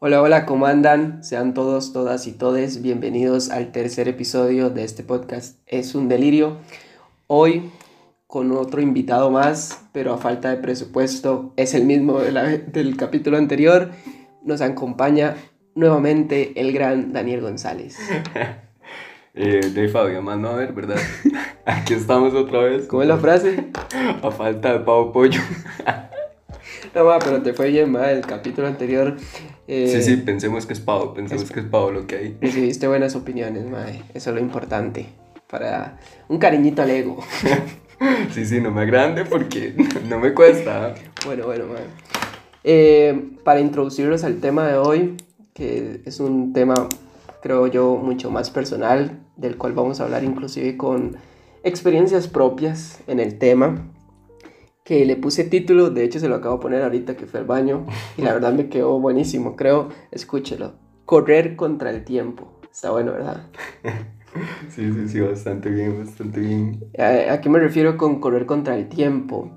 Hola, hola, ¿cómo andan? Sean todos, todas y todes bienvenidos al tercer episodio de este podcast Es un delirio. Hoy con otro invitado más, pero a falta de presupuesto es el mismo del capítulo anterior. Nos acompaña nuevamente el gran Daniel González. eh, de Fabio, más no a ver, ¿verdad? Aquí estamos otra vez. ¿Cómo es la frase? a falta de pavo pollo. no, ma, pero te fue bien, ma, el capítulo anterior eh, sí, sí, pensemos que es pavo, pensemos que es pavo lo que hay. Recibiste buenas opiniones, mae. Eso es lo importante. Para un cariñito al ego. sí, sí, no me agrande porque no me cuesta. Bueno, bueno, mae. Eh, para introducirnos al tema de hoy, que es un tema, creo yo, mucho más personal, del cual vamos a hablar inclusive con experiencias propias en el tema que le puse título, de hecho se lo acabo de poner ahorita que fue al baño y la verdad me quedó buenísimo, creo, escúchelo. Correr contra el tiempo. Está bueno, ¿verdad? Sí, sí, sí, bastante bien, bastante bien. ¿A, qué me refiero con correr contra el tiempo?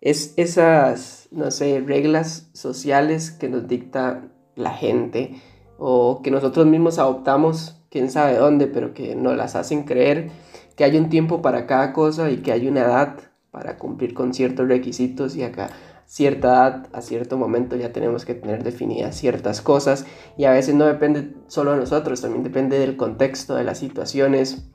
Es esas, no sé, reglas sociales que nos dicta la gente o que nosotros mismos adoptamos, quién sabe dónde, pero que nos las hacen creer que hay un tiempo para cada cosa y que hay una edad para cumplir con ciertos requisitos y acá cierta edad, a cierto momento ya tenemos que tener definidas ciertas cosas y a veces no depende solo de nosotros, también depende del contexto, de las situaciones.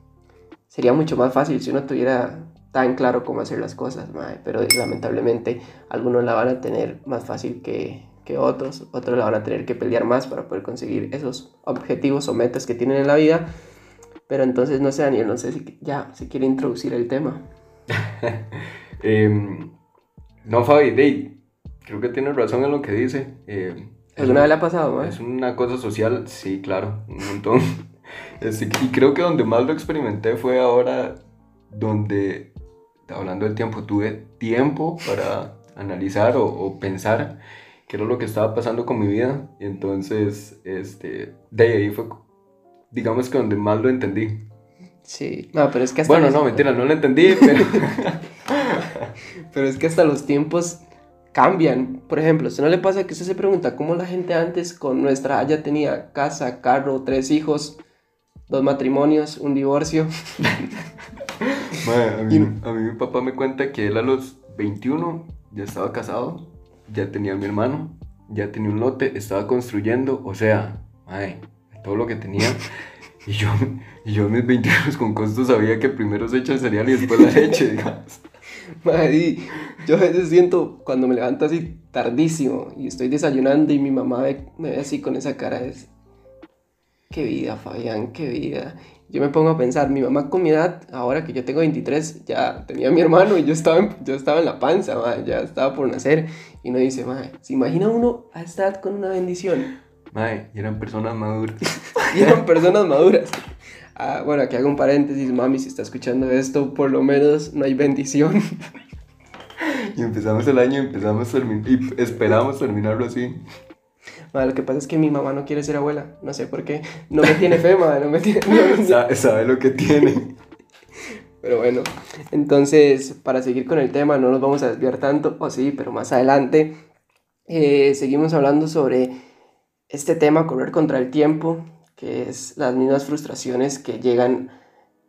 Sería mucho más fácil si uno tuviera tan claro cómo hacer las cosas, pero lamentablemente algunos la van a tener más fácil que, que otros, otros la van a tener que pelear más para poder conseguir esos objetivos o metas que tienen en la vida. Pero entonces, no sé, Daniel, no sé si ya se quiere introducir el tema. Em, no, Fabi, Dave, creo que tienes razón en lo que dice. Eh, ¿Alguna vez le ha pasado? Es una cosa social, sí, claro, un montón. y creo que donde más lo experimenté fue ahora donde, hablando del tiempo, tuve tiempo para analizar o, pensar qué era lo que estaba pasando con mi vida. Y entonces, este, de ahí fue, digamos que donde más lo entendí. Sí, no, pero es que hasta Bueno, no, mentira, no lo entendí, pero... pero es que hasta los tiempos cambian. Por ejemplo, si no le pasa que usted se pregunta cómo la gente antes con nuestra ya tenía casa, carro, tres hijos, dos matrimonios, un divorcio. a, mí, mi papá me cuenta que él a los 21 ya estaba casado, ya tenía a mi hermano, ya tenía un lote, estaba construyendo, o sea, todo lo que tenía. Y yo, y yo en mis 20 años con costo sabía que primero se echa el cereal y después la leche, digamos. Madre, yo a veces siento cuando me levanto así tardísimo y estoy desayunando y mi mamá me, ve así con esa cara es qué vida Fabián, qué vida. Yo me pongo a pensar, mi mamá con mi edad, ahora que yo tengo 23, ya tenía a mi hermano y yo estaba en, yo estaba en la panza, ya estaba por nacer. Y uno dice, madre, ¿se imagina uno a esta edad con una bendición? Madre, y eran personas maduras. y eran personas maduras. Ah, bueno, aquí hago un paréntesis, mami, si está escuchando esto, por lo menos no hay bendición. y empezamos el año empezamos y esperamos terminarlo así. lo que pasa es que mi mamá no quiere ser abuela, no sé por qué. No me tiene fe, madre, no me tiene... sabe, lo que tiene. Pero bueno, entonces, para seguir con el tema, no nos vamos a desviar tanto, o sí, pero más adelante, eh, seguimos hablando sobre este tema, correr contra el tiempo, que es las mismas frustraciones que llegan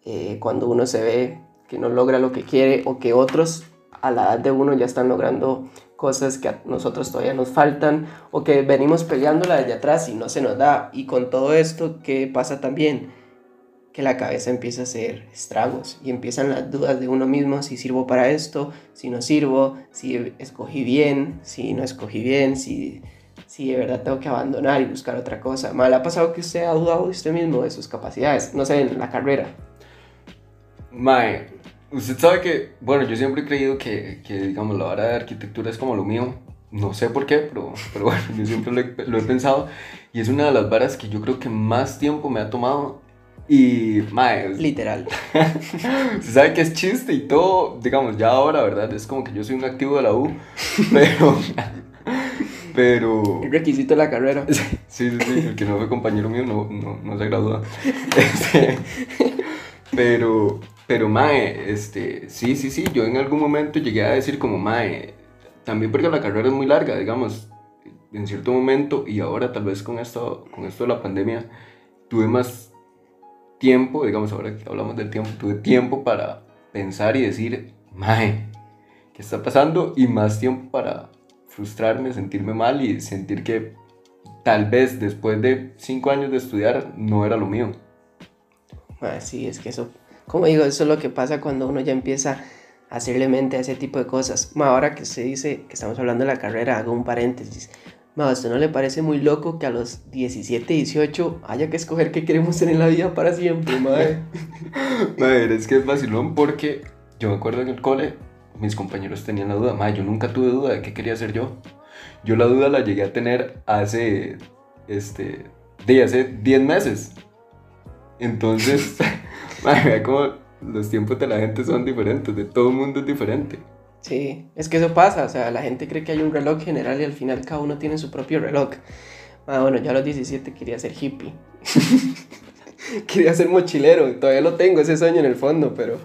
eh, cuando uno se ve que no logra lo que quiere o que otros a la edad de uno ya están logrando cosas que a nosotros todavía nos faltan o que venimos peleándola desde atrás y no se nos da. Y con todo esto, ¿qué pasa también? Que la cabeza empieza a hacer estragos y empiezan las dudas de uno mismo, si sirvo para esto, si no sirvo, si escogí bien, si no escogí bien, si si de verdad tengo que abandonar y buscar otra cosa. ¿Mal ha pasado que usted ha dudado de usted mismo, de sus capacidades? No sé, en la carrera. Mae, usted sabe que, bueno, yo siempre he creído que, que digamos, la hora de arquitectura es como lo mío. No sé por qué, pero, pero bueno, yo siempre lo he, pensado. Y es una de las varas que yo creo que más tiempo me ha tomado y, mae. Literal. Se sabe que es chiste y todo, digamos, ya ahora, ¿verdad? Es como que yo soy un activo de la U, pero. Pero. El requisito de la carrera. Sí, sí, sí. El que no fue compañero mío no, no, no se gradúa. Este, Pero, pero, mae, este, sí, sí, sí, yo en algún momento llegué a decir como, mae, también porque la carrera es muy larga, digamos, en cierto momento y ahora tal vez con esto, con esto de la pandemia, tuve más tiempo, digamos, ahora que hablamos del tiempo, tuve tiempo para pensar y decir, mae, ¿qué está pasando? Y más tiempo para frustrarme, sentirme mal y sentir que tal vez después de cinco años de estudiar no era lo mío. sí, es que eso, como digo, eso es lo que pasa cuando uno ya empieza a hacerle mente a ese tipo de cosas. ahora que se dice que estamos hablando de la carrera, hago un paréntesis. ¿a usted no le parece muy loco que a los 17, 18 haya que escoger qué queremos ser en la vida para siempre, madre? madre, es que es vacilón porque yo me acuerdo en el cole, mis compañeros tenían la duda, madre, yo nunca tuve duda de qué quería ser yo. Yo la duda la llegué a tener hace, este, de hace 10 meses. Entonces, madre, como los tiempos de la gente son diferentes, de todo el mundo es diferente. Sí, es que eso pasa, o sea, la gente cree que hay un reloj general y al final cada uno tiene su propio reloj. Ah, bueno, yo a los 17 quería ser hippie. quería ser mochilero, todavía lo tengo, ese sueño en el fondo, pero,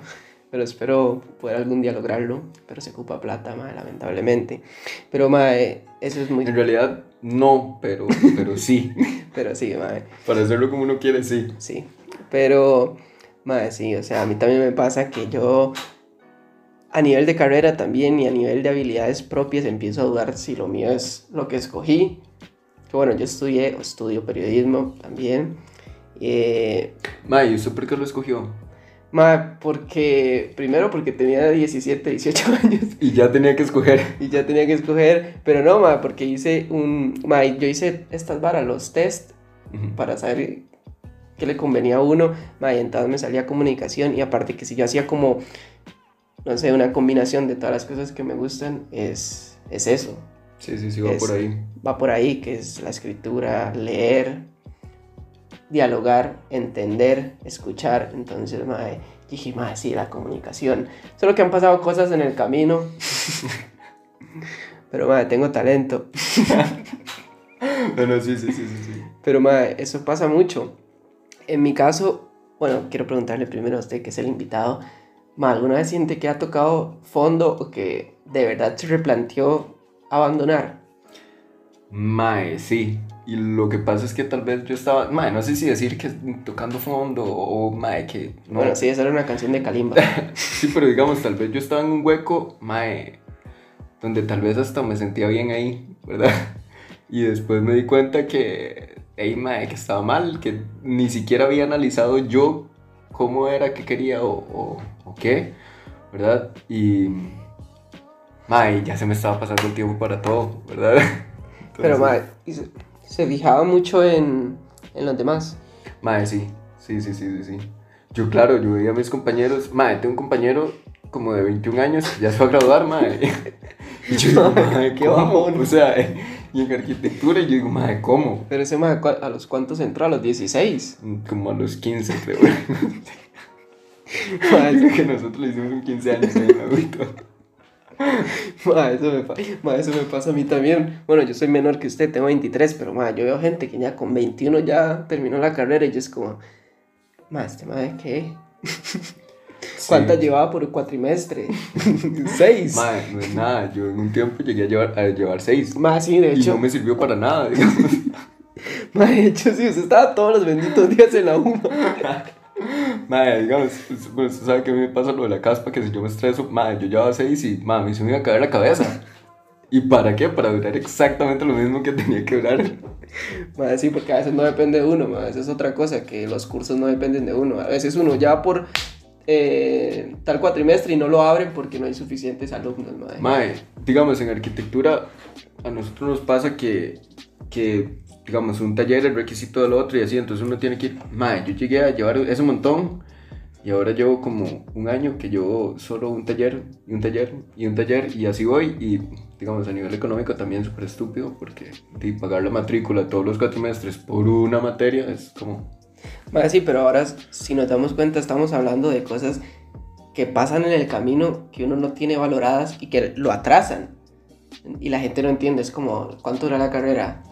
pero espero poder algún día lograrlo. Pero se ocupa plata, ma, lamentablemente. Pero, ma, eso es muy... En realidad, no, pero, pero sí. pero sí, ma. Para hacerlo como uno quiere, sí. Sí, pero, ma, sí, o sea, a mí también me pasa que yo a nivel de carrera también y a nivel de habilidades propias empiezo a dudar si lo mío es lo que escogí. Que bueno, yo estudié o estudio periodismo también. Eh, Ma, ¿y usted por qué lo escogió? Ma, porque, primero porque tenía 17, 18 años. Y ya tenía que escoger. Y ya tenía que escoger, pero no, ma, porque hice un, ma, yo hice estas varas, los test, para saber qué le convenía a uno, ma, y entonces me salía comunicación, y aparte que si yo hacía como no sé, una combinación de todas las cosas que me gustan es, es eso. Sí, sí, sí, va por ahí. Va por ahí, que es la escritura, leer, dialogar, entender, escuchar. Entonces, mae, dije, mae, sí, la comunicación. Solo que han pasado cosas en el camino. Pero, mae, tengo talento. bueno, sí, sí, sí, sí, sí. Pero, mae, eso pasa mucho. En mi caso, bueno, quiero preguntarle primero a usted, que es el invitado. ¿Alguna vez siente que ha tocado fondo o que de verdad se replanteó abandonar? Mae, sí. Y lo que pasa es que tal vez yo estaba, mae, no sé si decir que tocando fondo o mae, que... No. Bueno, sí, esa era una canción de Kalimba. sí, pero digamos, tal vez yo estaba en un hueco, mae, donde tal vez hasta me sentía bien ahí, ¿verdad? Y después me di cuenta que, hey, mae, que estaba mal, que ni siquiera había analizado yo cómo era que quería o, o, qué, ¿verdad? Y, mae, ya se me estaba pasando el tiempo para todo, ¿verdad? Pero, mae, se, se, fijaba mucho en, en los demás. Mae, sí, sí, sí, sí, sí, Yo, claro, yo veía a mis compañeros, mae, tengo un compañero como de 21 años, ya se va a graduar, mae. Y yo digo, mae, ¿qué vamos? O sea, y en arquitectura yo digo, madre, ¿cómo? Pero ese madre, ¿a los cuántos entró? ¿A los 16? Mm, como a los 15, creo. madre, que nosotros le hicimos un 15 años en adulto. Ma, eso, me, eso me pasa a mí también. Bueno, yo soy menor que usted, tengo 23, pero ma, yo veo gente que ya con 21 ya terminó la carrera y yo es como, ma, este madre, ¿qué? ¿Cuántas llevaba por cuatrimestre? seis. Madre, no es nada. Yo en un tiempo llegué a llevar, a llevar seis. Más sí, de hecho. Y no me sirvió para nada, digamos. Madre, de hecho, sí, usted estaba todos los benditos días en la UMA. Madre, digamos, pues, bueno, usted sabe que a mí me pasa lo de la caspa, que si yo me estreso, madre, yo llevaba seis y, madre, se me iba a caer la cabeza. ¿Y para qué? Para durar exactamente lo mismo que tenía que durar. Madre, sí, porque a veces no depende de uno, madre, es otra cosa, que los cursos no dependen de uno. A veces uno ya por eh, tal cuatrimestre y no lo abren porque no hay suficientes alumnos. Mae. digamos, en arquitectura a nosotros nos pasa que, que, digamos, un taller es requisito del otro y así, entonces uno tiene que ir, mae, yo llegué a llevar ese montón y ahora llevo como un año que llevo solo un taller y un taller y un taller y así voy y digamos a nivel económico también súper estúpido porque pagar la matrícula todos los cuatrimestres por una materia es como bueno, sí, pero ahora si nos damos cuenta estamos hablando de cosas que pasan en el camino que uno no tiene valoradas y que lo atrasan. Y la gente no entiende, es como, ¿cuánto dura la carrera?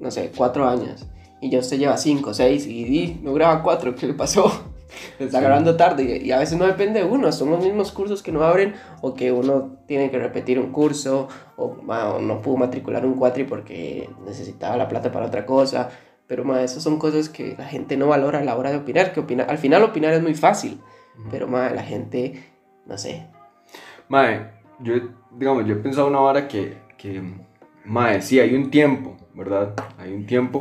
No sé, cuatro años. Y ya usted lleva cinco, seis y, no graba cuatro, ¿qué le pasó? está agarrando tarde y, a veces no depende de uno, son los mismos cursos que no abren o que uno tiene que repetir un curso o, no pudo matricular un cuatri porque necesitaba la plata para otra cosa. Pero ma, esas son cosas que la gente no valora a la hora de opinar, que opina, al final opinar es muy fácil, pero ma, la gente, no sé. Mae, yo, digamos, yo he pensado una hora que, que mae, sí, hay un tiempo, ¿verdad? Hay un tiempo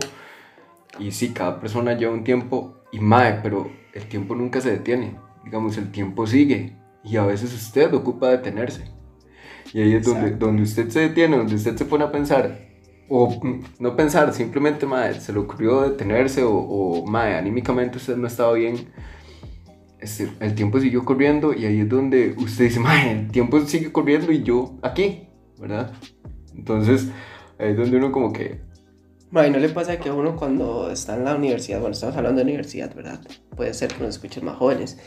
y sí, cada persona lleva un tiempo y mae, pero el tiempo nunca se detiene. Digamos, el tiempo sigue y a veces usted ocupa detenerse. Y ahí es donde, donde usted se detiene, donde usted se pone a pensar, o no pensar, simplemente mae, se le ocurrió detenerse o, o mae, anímicamente usted no estaba bien. Este, el tiempo siguió corriendo y ahí es donde usted dice, mae, el tiempo sigue corriendo y yo aquí, ¿verdad? Entonces, ahí es donde uno como que ¿y ¿no le pasa que a uno cuando está en la universidad, bueno, estamos hablando de universidad, ¿verdad? Puede ser que nos escuchen más jóvenes,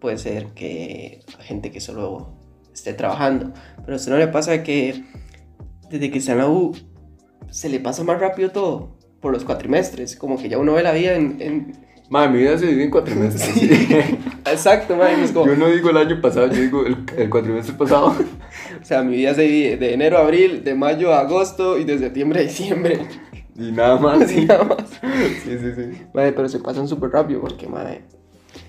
puede ser que gente que solo esté trabajando, pero a usted no le pasa que desde que está en la U se le pasa más rápido todo por los cuatrimestres, como que ya uno ve la vida en... en... mi vida se divide en cuatrimestres. Exacto, madre. Yo no digo el año pasado, yo digo el, el cuatrimestre pasado. o sea, mi vida se divide de enero a abril, de mayo a agosto y de septiembre a diciembre. Y nada más. Y nada más. Sí, sí, sí. Madre, pero se pasan súper rápido porque, madre.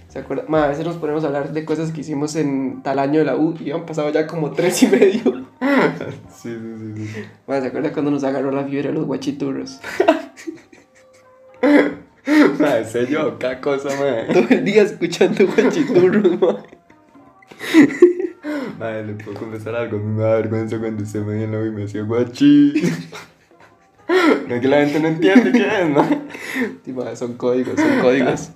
¿Se acuerda? Madre, a veces nos ponemos a hablar de cosas que hicimos en tal año de la U y han pasado ya como tres y medio. Sí, sí, sí. sí. Madre, ¿se acuerda cuando nos agarró la fiebre los guachiturros? madre, sé yo, qué cosa, madre. Todo el día escuchando guachiturros, madre. Madre, le puedo confesar algo. Me da vergüenza cuando usted me dio la y me hacía guachi. No es que la gente no entiende qué es, ¿no? son códigos, son códigos.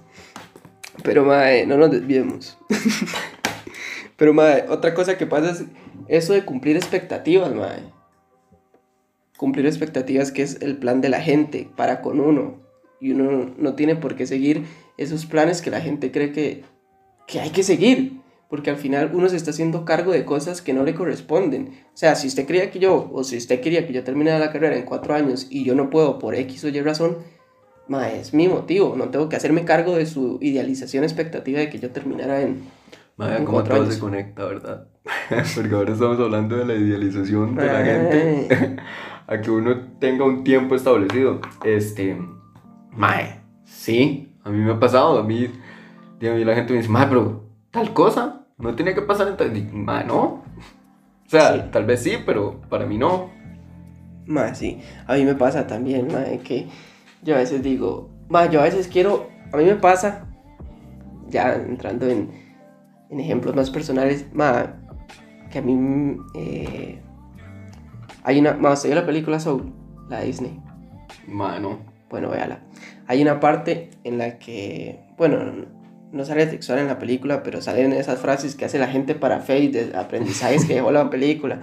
Pero, mae, no nos desviemos. Pero, mae, otra cosa que pasa es eso de cumplir expectativas, mae. Cumplir expectativas que es el plan de la gente para con uno. Y uno no tiene por qué seguir esos planes que la gente cree que, que hay que seguir porque al final uno se está haciendo cargo de cosas que no le corresponden. O sea, si usted creía que yo, o si usted quería que yo terminara la carrera en cuatro años y yo no puedo por X o Y razón, ma, es mi motivo, no tengo que hacerme cargo de su idealización expectativa de que yo terminara en... Madre, cómo todo se conecta, ¿verdad? Porque ahora estamos hablando de la idealización de la gente. a que uno tenga un tiempo establecido. Este, mae, sí, a mí me ha pasado, a mí, a mí la gente me dice, mae, pero tal cosa, no tiene que pasar en no. O sea, tal vez sí, pero para mí no. Más sí. A mí me pasa también, madre, que yo a veces digo, ma, yo a veces quiero, a mí me pasa, ya entrando en, en ejemplos más personales, ma, que a mí eh, hay una, ma, ¿usted la película Soul? La de Disney. Ma, no. Bueno, véala. Hay una parte en la que, bueno, no sale textual en la película, pero salen esas frases que hace la gente para fe de aprendizajes que dejó la película.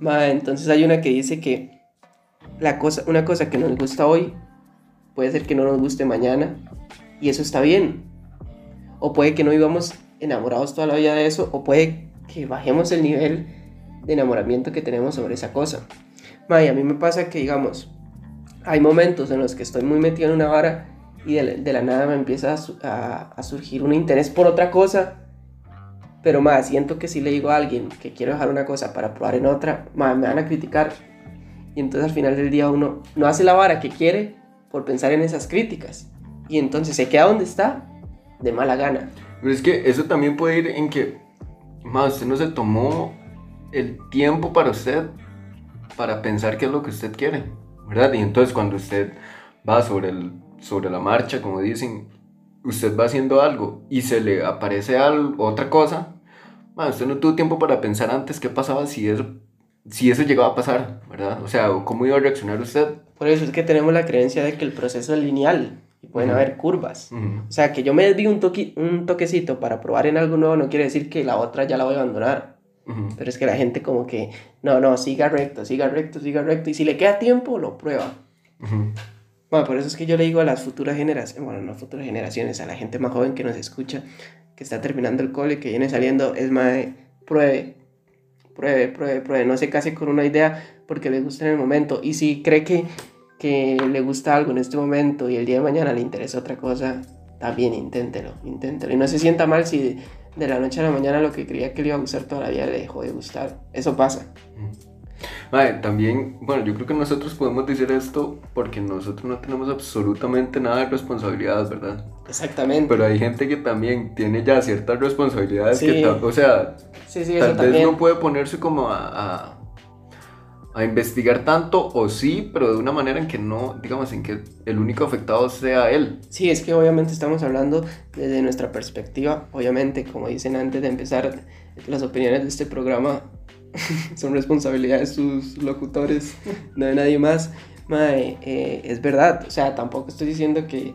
entonces hay una que dice que la cosa, una cosa que nos gusta hoy puede ser que no nos guste mañana y eso está bien. O puede que no vivamos enamorados toda la vida de eso, o puede que bajemos el nivel de enamoramiento que tenemos sobre esa cosa. a mí me pasa que, digamos, hay momentos en los que estoy muy metido en una vara y de, la nada me empieza a, surgir un interés por otra cosa. Pero más, siento que si le digo a alguien que quiero dejar una cosa para probar en otra, me van a criticar. Y entonces al final del día uno no hace la vara que quiere por pensar en esas críticas. Y entonces se queda donde está de mala gana. Pero es que eso también puede ir en que, más, usted no se tomó el tiempo para usted para pensar qué es lo que usted quiere, ¿verdad? Y entonces cuando usted va sobre el sobre la marcha, como dicen, usted va haciendo algo y se le aparece algo, otra cosa, bueno, usted no tuvo tiempo para pensar antes qué pasaba si eso, si eso llegaba a pasar, ¿verdad? O sea, cómo iba a reaccionar usted. Por eso es que tenemos la creencia de que el proceso es lineal y pueden haber curvas. O sea, que yo me desvío un, toque, un toquecito para probar en algo nuevo no quiere decir que la otra ya la voy a abandonar. Pero es que la gente como que, no, no, siga recto, siga recto, siga recto. Y si le queda tiempo, lo prueba. Bueno, por eso es que yo le digo a las futuras generaciones, bueno, no futuras generaciones, a la gente más joven que nos escucha, que está terminando el cole, que viene saliendo, es más, pruebe, pruebe, pruebe, pruebe, no se case con una idea porque le gusta en el momento. Y si cree que, que le gusta algo en este momento y el día de mañana le interesa otra cosa, también inténtelo, inténtelo. Y no se sienta mal si de la noche a la mañana lo que creía que le iba a gustar toda la vida le dejó de gustar. Eso pasa. Madre, también, bueno, yo creo que nosotros podemos decir esto porque nosotros no tenemos absolutamente nada de responsabilidades, ¿verdad? Exactamente. Pero hay gente que también tiene ya ciertas responsabilidades Sí. que, o sea, sí, sí, tal vez también. no puede ponerse como a, a, a investigar tanto o sí, pero de una manera en que no, digamos, en que el único afectado sea él. Sí, es que obviamente estamos hablando desde nuestra perspectiva. Obviamente, como dicen antes de empezar, las opiniones de este programa son responsabilidad de sus locutores, no de nadie más. Mae, eh, es verdad, o sea, tampoco estoy diciendo que...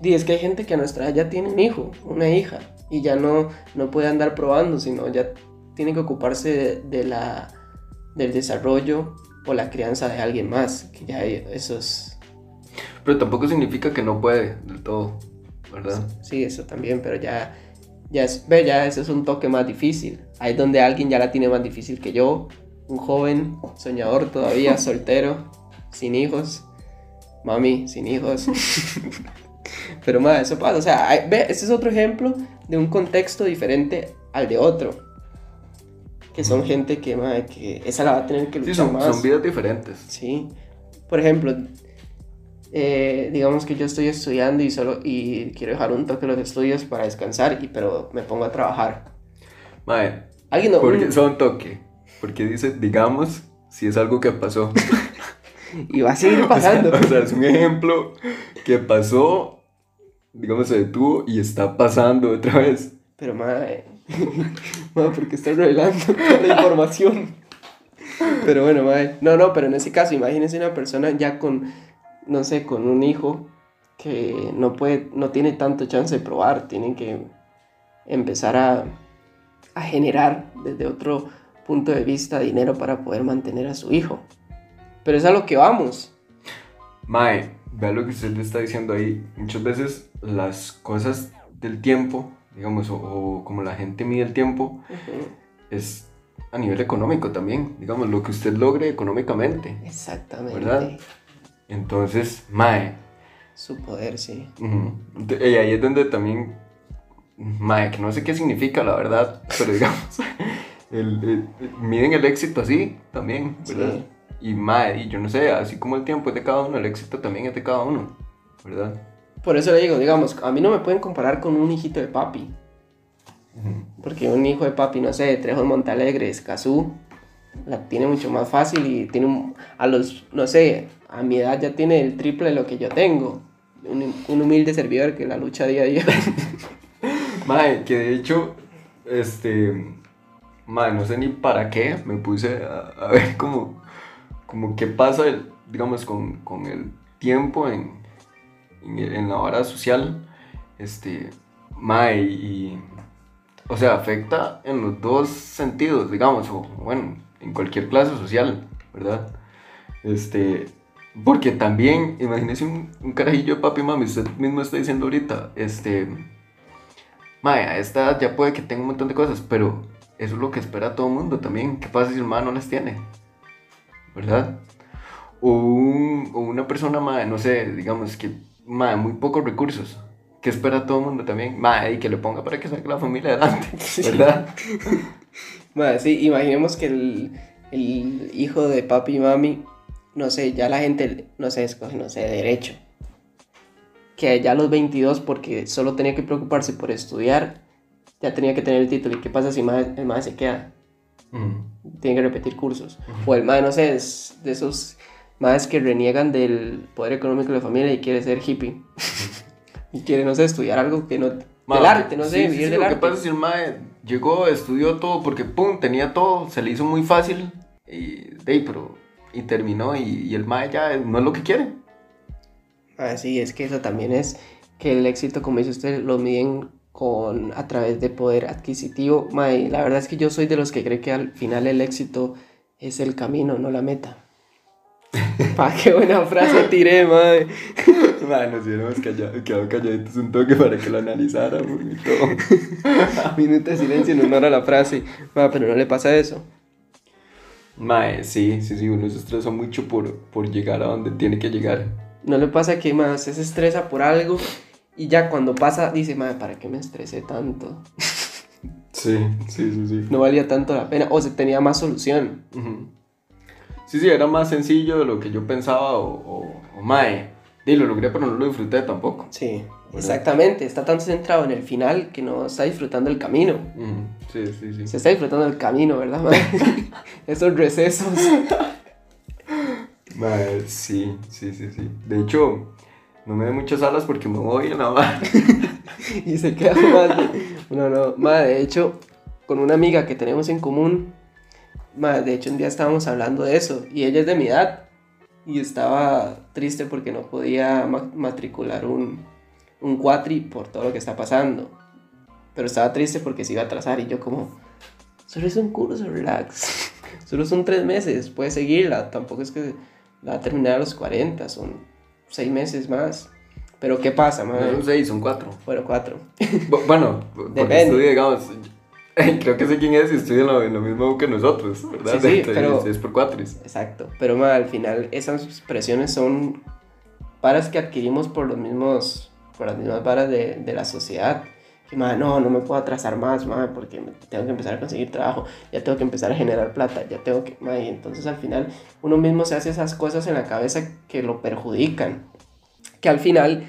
Di, es que hay gente que a nuestra edad ya tiene un hijo, una hija, y ya no, no puede andar probando, sino ya tiene que ocuparse de, de la, del desarrollo o la crianza de alguien más, que ya hay esos... Pero tampoco significa que no puede del todo, ¿verdad? Sí, eso también, pero ya, ya es, ve, ya eso es un toque más difícil. Ahí es donde alguien ya la tiene más difícil que yo, un joven, soñador todavía, soltero, sin hijos, mami, sin hijos. pero más, eso pasa, o sea, hay- ve, este es otro ejemplo de un contexto diferente al de otro. Que son gente que, mae, que esa la va a tener que Sí, luchar son, más. son vidas diferentes. Sí. Por ejemplo, eh, digamos que yo estoy estudiando y solo y quiero dejar un toque los estudios para descansar, y, pero me pongo a trabajar. Mae, Alguien no, porque un- son toque. Porque dice, digamos, si es algo que pasó. y va a seguir O sea, pasando. O sea, es un ejemplo que pasó, digamos, se detuvo y está pasando otra vez. Pero madre, madre, porque estás revelando toda la información. Pero bueno, madre, no, no, pero en ese caso, imagínense una persona ya con, no sé, con un hijo que no puede, no tiene tanto chance de probar, tienen que empezar a, a generar desde otro punto de vista dinero para poder mantener a su hijo. Pero es a lo que vamos. Mae, vea lo que usted le está diciendo ahí. Muchas veces las cosas del tiempo, digamos, o, o como la gente mide el tiempo, es a nivel económico también. Digamos, lo que usted logre económicamente. Exactamente. ¿Verdad? Entonces, Mae, Su poder, sí. Ujú. Ent- Y ahí es donde también, mae, que no sé qué significa la verdad, pero digamos, el, el- miden el éxito así también, ¿verdad? Sí. Y mae, y yo no sé, así como el tiempo es de cada uno, el éxito también es de cada uno, ¿verdad? Por eso le digo, digamos, a mí no me pueden comparar con un hijito de papi. Porque un hijo de papi, no sé, de Trejos Montalegre, Escazú, la tiene mucho más fácil y tiene un- a los, no sé, a mi edad ya tiene el triple de lo que yo tengo. Un, un humilde servidor que la lucha día a día. Mae, que de hecho, este, mae, no sé ni para qué, me puse a, ver como, como qué pasa, el- digamos, con, con el tiempo en, en la vara social, este, mae, y, o sea, afecta en los dos sentidos, digamos, o bueno, en cualquier clase social, ¿verdad? Este, porque también, imagínese un, un carajillo de papi, mami, usted mismo está diciendo ahorita, este, Mae, a esta edad ya puede que tenga un montón de cosas, pero eso es lo que espera todo el mundo también. ¿Qué pasa si el mae no las tiene? ¿Verdad? O, un- o una persona, mae, no sé, digamos que, mae, muy pocos recursos. ¿Qué espera todo el mundo también? Mae, y que le ponga para que saque la familia adelante, ¿verdad? Bueno, sí, imaginemos que el, el hijo de papi y mami, no sé, ya la gente, no sé, escoge, no sé, derecho. Que ya a los 22, porque solo tenía que preocuparse por estudiar, ya tenía que tener el título. ¿Y qué pasa si el madre se queda? Mm. Tiene que repetir cursos. O el madre, no sé, es de esos madres que reniegan del poder económico de la familia y quiere ser hippie. y quiere, no sé, estudiar algo que no... Mae, del arte, no sé, sí, vivir sí, del lo arte. que pasa si el mae llegó, estudió todo porque, pum, tenía todo, se le hizo muy fácil, y, ahí, pero, y terminó, y, y el mae ya no es lo que quiere. Ah, sí, es que eso también es que el éxito, como dice usted, lo miden con a través de poder adquisitivo. Mae, la verdad es que yo soy de los que cree que al final el éxito es el camino, no la meta. Pa, qué buena frase tiré, mae. Mae, nos hubiéramos calla- quedado calladitos un toque para que lo analizáramos y todo. Minuto de silencio en honor a la frase. Mae, pero no le pasa eso. Mae, sí, sí, sí, uno se estresa mucho por, por llegar a donde tiene que llegar. No le pasa que más se estresa por algo Y ya cuando pasa, dice, madre, ¿para qué me estresé tanto? Sí, sí, sí, sí. No valía tanto la pena, o se tenía más solución. Sí, sí, era más sencillo de lo que yo pensaba, o, o, o mae, y lo logré, pero no lo disfruté tampoco. Sí, exactamente. Está tan centrado en el final que no está disfrutando el camino. Sí, sí, sí. Se está disfrutando el camino, ¿verdad, mae? Esos recesos. Mae, sí, sí, sí, sí. De hecho, no me dé muchas alas porque me voy a la y se queda más. No, no, madre, de hecho, con una amiga que tenemos en común, madre, de hecho, un día estábamos hablando de eso y ella es de mi edad y estaba triste porque no podía matricular un, un cuatri por todo lo que está pasando. Pero estaba triste porque se iba a atrasar y yo, como, solo es un curso, relax. Solo son tres meses, puedes seguirla. Tampoco es que la va a terminar a los 40, son seis meses más. Pero ¿qué pasa, No son seis, son cuatro. Bueno, cuatro. bueno, porque estudia, digamos, creo que sé quién es y estudia lo, lo mismo que nosotros, ¿verdad? Sí, sí, pero... Es por cuatris. Exacto, pero ma, al final esas presiones son paras que adquirimos por los mismos, por las mismas varas de, de la sociedad. Que, ma, no, no me puedo atrasar más, ma, porque tengo que empezar a conseguir trabajo, ya tengo que empezar a generar plata, ya tengo que, ma, y entonces al final uno mismo se hace esas cosas en la cabeza que lo perjudican que al final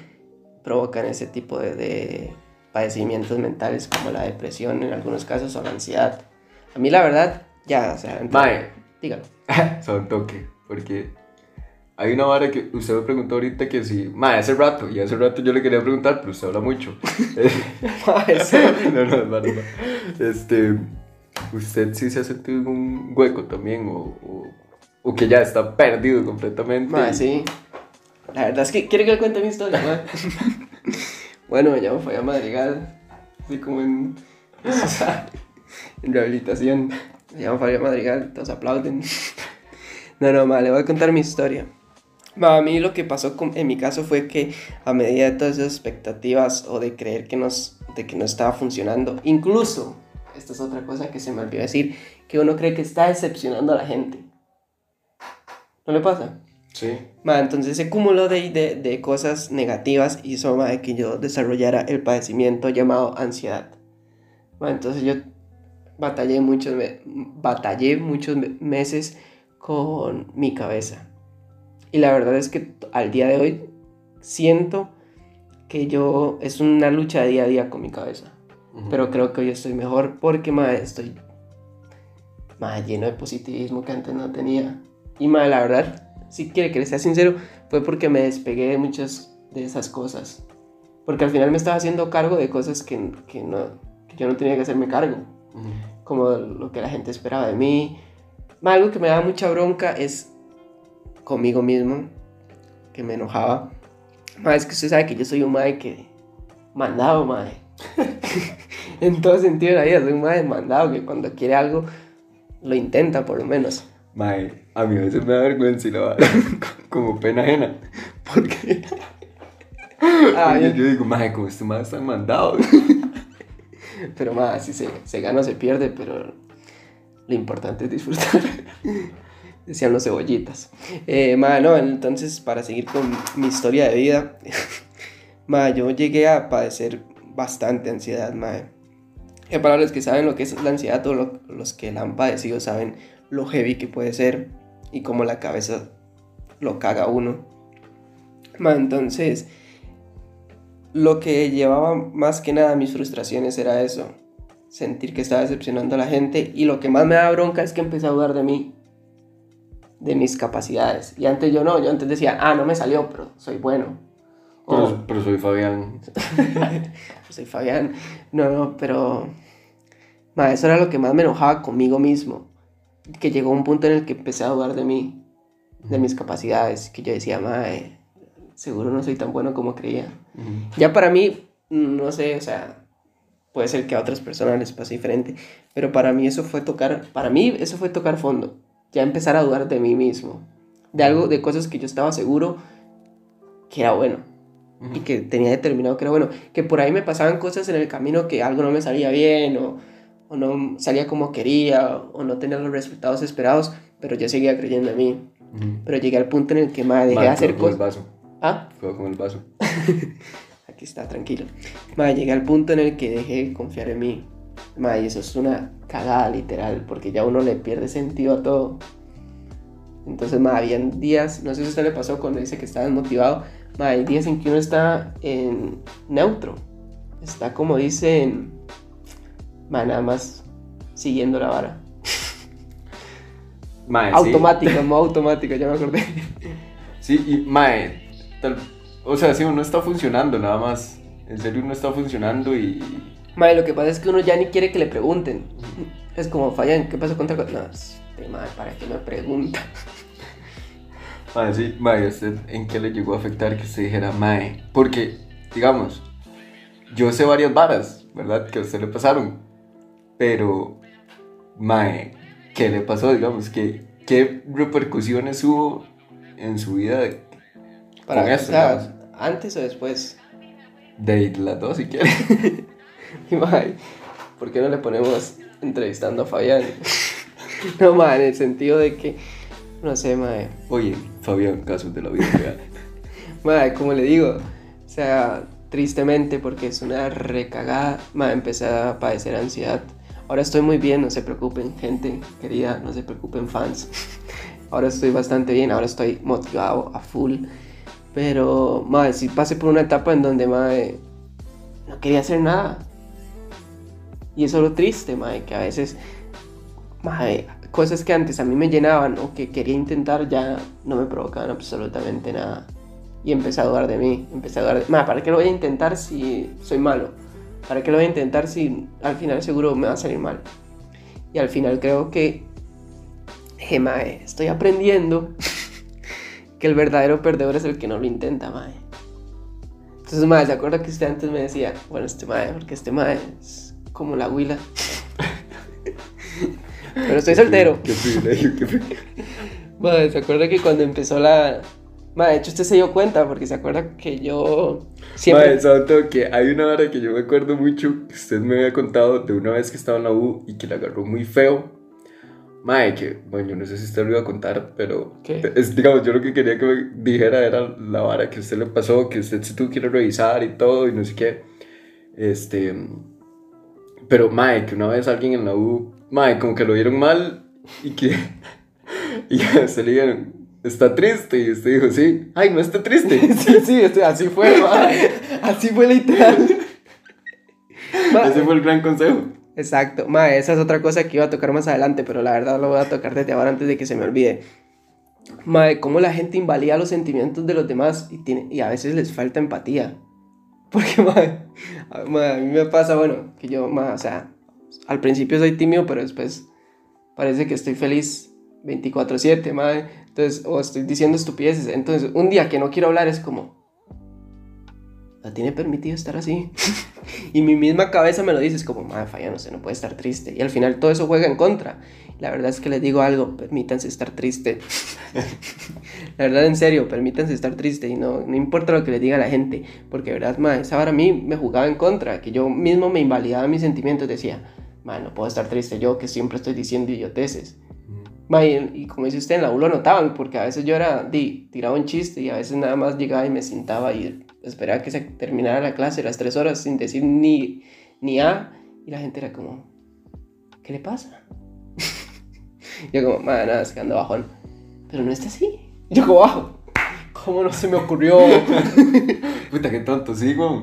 provocan ese tipo de, de padecimientos mentales como la depresión en algunos casos o la ansiedad. A mí la verdad, ya, o sea... Mae. Dígalo. Son toque, porque hay una vara que usted me preguntó ahorita que si... Mae, hace rato, y hace rato yo le quería preguntar, pero usted habla mucho. no, no, no, no. Este... ¿Usted sí se ha sentido un hueco también o, o, o que ya está perdido completamente? Mae, sí. La verdad es que quiere que le cuente mi historia, bueno, me llamo Fabián Madrigal, así como en, en rehabilitación. Me llamo Fabián Madrigal, todos aplauden. No, no, ma, le voy a contar mi historia. A mí lo que pasó con, en mi caso fue que a medida de todas esas expectativas o de creer que, nos, de que no estaba funcionando, incluso, esta es otra cosa que se me olvidó decir, que uno cree que está decepcionando a la gente. ¿No le pasa? Sí. Ma, entonces ese cúmulo de, de, de cosas negativas hizo ma, que yo desarrollara el padecimiento llamado ansiedad. Ma, entonces yo batallé muchos, batallé muchos meses con mi cabeza. Y la verdad es que al día de hoy siento que yo es una lucha día a día con mi cabeza. Pero creo que hoy estoy mejor porque ma, estoy ma, lleno de positivismo que antes no tenía. Y ma, la verdad, si quiere que le sea sincero, fue porque me despegué de muchas de esas cosas. Porque al final me estaba haciendo cargo de cosas que, que no, que yo no tenía que hacerme cargo. Como lo que la gente esperaba de mí. Algo que me daba mucha bronca es conmigo mismo, que me enojaba. Más es que usted sabe que yo soy un madre que mandado, madre. en todo sentido de la vida, soy un madre mandado que cuando quiere algo lo intenta por lo menos. Mae, a mí a veces me da vergüenza y la como pena ajena. Porque, ah, yo digo, mae, como este mae está mandado. pero mae, si se, se gana o se pierde, pero lo importante es disfrutar. Decían los cebollitas. Eh, mae, no, entonces para seguir con mi historia de vida, mae, yo llegué a padecer bastante ansiedad, mae. Y para los que saben lo que es la ansiedad, todos los que la han padecido saben lo heavy que puede ser y cómo la cabeza lo caga uno. entonces, lo que llevaba más que nada mis frustraciones era eso, sentir que estaba decepcionando a la gente y lo que más me da bronca es que empecé a dudar de mí, de mis capacidades. Y antes yo no, yo antes decía, ah, no me salió, pero soy bueno. Pero, soy Fabián. soy Fabián. No, no, pero... eso era lo que más me enojaba conmigo mismo que llegó un punto en el que empecé a dudar de mí, de mis capacidades, que yo decía, mae, seguro no soy tan bueno como creía. Ya para mí, no sé, o sea, puede ser que a otras personas les pase diferente, pero para mí eso fue tocar, para mí eso fue tocar fondo, ya empezar a dudar de mí mismo, de algo, de cosas que yo estaba seguro que era bueno y que tenía determinado que era bueno, que por ahí me pasaban cosas en el camino que algo no me salía bien o o no salía como quería, o no tenía los resultados esperados, pero yo seguía creyendo en mí. Pero llegué al punto en el que, madre, dejé de hacer cosas. el vaso. ¿Ah? Juego con el vaso. aquí está, tranquilo. Mae, llegué al punto en el que dejé de confiar en mí. Mae, y eso es una cagada literal, porque ya uno le pierde sentido a todo. Entonces, mae, habían días, no sé si a usted le pasó cuando dice que estaba desmotivado, mae, hay días en que uno está en neutro. Está como dicen, mae, nada más siguiendo la vara. Mae, sí. Automática, modo automática, ya me acordé. Sí, y mae, tal- o sea, sí, uno está funcionando nada más. En serio, uno está funcionando y. Mae, lo que pasa es que uno ya ni quiere que le pregunten. Es como, fallan, ¿qué pasó con tal cosa? No, este mae, ¿para qué me pregunta? Mae, sí, mae, ¿usted en qué le llegó a afectar que usted dijera mae? Porque, digamos, yo sé varias varas, ¿verdad? Que a usted le pasaron. Pero, mae, ¿qué le pasó? Digamos, ¿qué, qué repercusiones hubo en su vida de, Para, Con o sea, antes o después. de las dos, si quiere? Y, mae, ¿por qué no le ponemos entrevistando a Fabián? no, mae, en el sentido de que, no sé, mae, Oye, Fabián, casos de la vida real. mae, como le digo, o sea, tristemente, porque es una recagada, mae, empecé a padecer ansiedad. Ahora estoy muy bien, no se preocupen, gente querida, no se preocupen, fans. Ahora estoy bastante bien, ahora estoy motivado a full. Pero, mae, sí pasé por una etapa en donde, mae, no quería hacer nada. Y eso es lo triste, mae, que a veces, mae, cosas que antes a mí me llenaban o que quería intentar ya no me provocaban absolutamente nada. Y empecé a dudar de mí, empecé a dudar de, mae, ¿para qué lo voy a intentar si soy malo? ¿Para qué lo voy a intentar si al final seguro me va a salir mal? Y al final creo que, je, mae, estoy aprendiendo que el verdadero perdedor es el que no lo intenta, mae. Entonces, mae, ¿se acuerda que usted antes me decía, bueno, este mae, porque este mae es como la huila? Pero estoy soltero. Qué privilegio, qué privilegio. Mae, ¿se acuerda que cuando empezó la... Mae, de hecho usted se dio cuenta porque se acuerda que yo siempre... Sobre todo que hay una hora que yo me acuerdo mucho que usted me había contado de una vez que estaba en la U y que la agarró muy feo. Mae, que, bueno, yo no sé si usted lo iba a contar, pero ¿Qué? es, digamos, yo lo que quería que me dijera era la vara que usted le pasó, que usted se tuvo que ir a revisar y todo y no sé qué. Este, pero Mae, que una vez alguien en la U, Mae, como que lo vieron mal y que, y usted le dijeron, está triste y usted dijo, sí, ay, no está triste. sí, sí, este- así fue, mae. Así fue literal. Mae, Ese fue el gran consejo. Exacto, mae, esa es otra cosa que iba a tocar más adelante, pero la verdad lo voy a tocar desde ahora antes de que se me olvide. Mae, cómo la gente invalida los sentimientos de los demás y, tiene, y a veces les falta empatía. Porque, mae, a, mí me pasa, bueno, que yo, mae, o sea, al principio soy tímido, pero después parece que estoy feliz 24/7, mae. Entonces, o estoy diciendo estupideces. Entonces, un día que no quiero hablar es como, ¿la tiene permitido estar así? y mi misma cabeza me lo dice, es como, madre, falla, no sé, no puede estar triste. Y al final todo eso juega en contra. La verdad es que les digo algo, permítanse estar triste. la verdad, en serio, permítanse estar triste. Y no, no importa lo que les diga la gente, porque de verdad, madre, esa vara a mí me jugaba en contra, que yo mismo me invalidaba mis sentimientos, decía, madre, no puedo estar triste yo, que siempre estoy diciendo idioteces. Ma, y, y como dice usted, en la U lo notaban, porque a veces yo era, di, tiraba un chiste y a veces nada más llegaba y me sentaba y esperaba que se terminara la clase, las tres horas, sin decir ni, ni A, y la gente era como, ¿qué le pasa? yo como, ma, nada, es que ando bajón. Pero no está así. Yo como, bajo. ¿Cómo no se me ocurrió? Puta, qué tonto, sí, güey.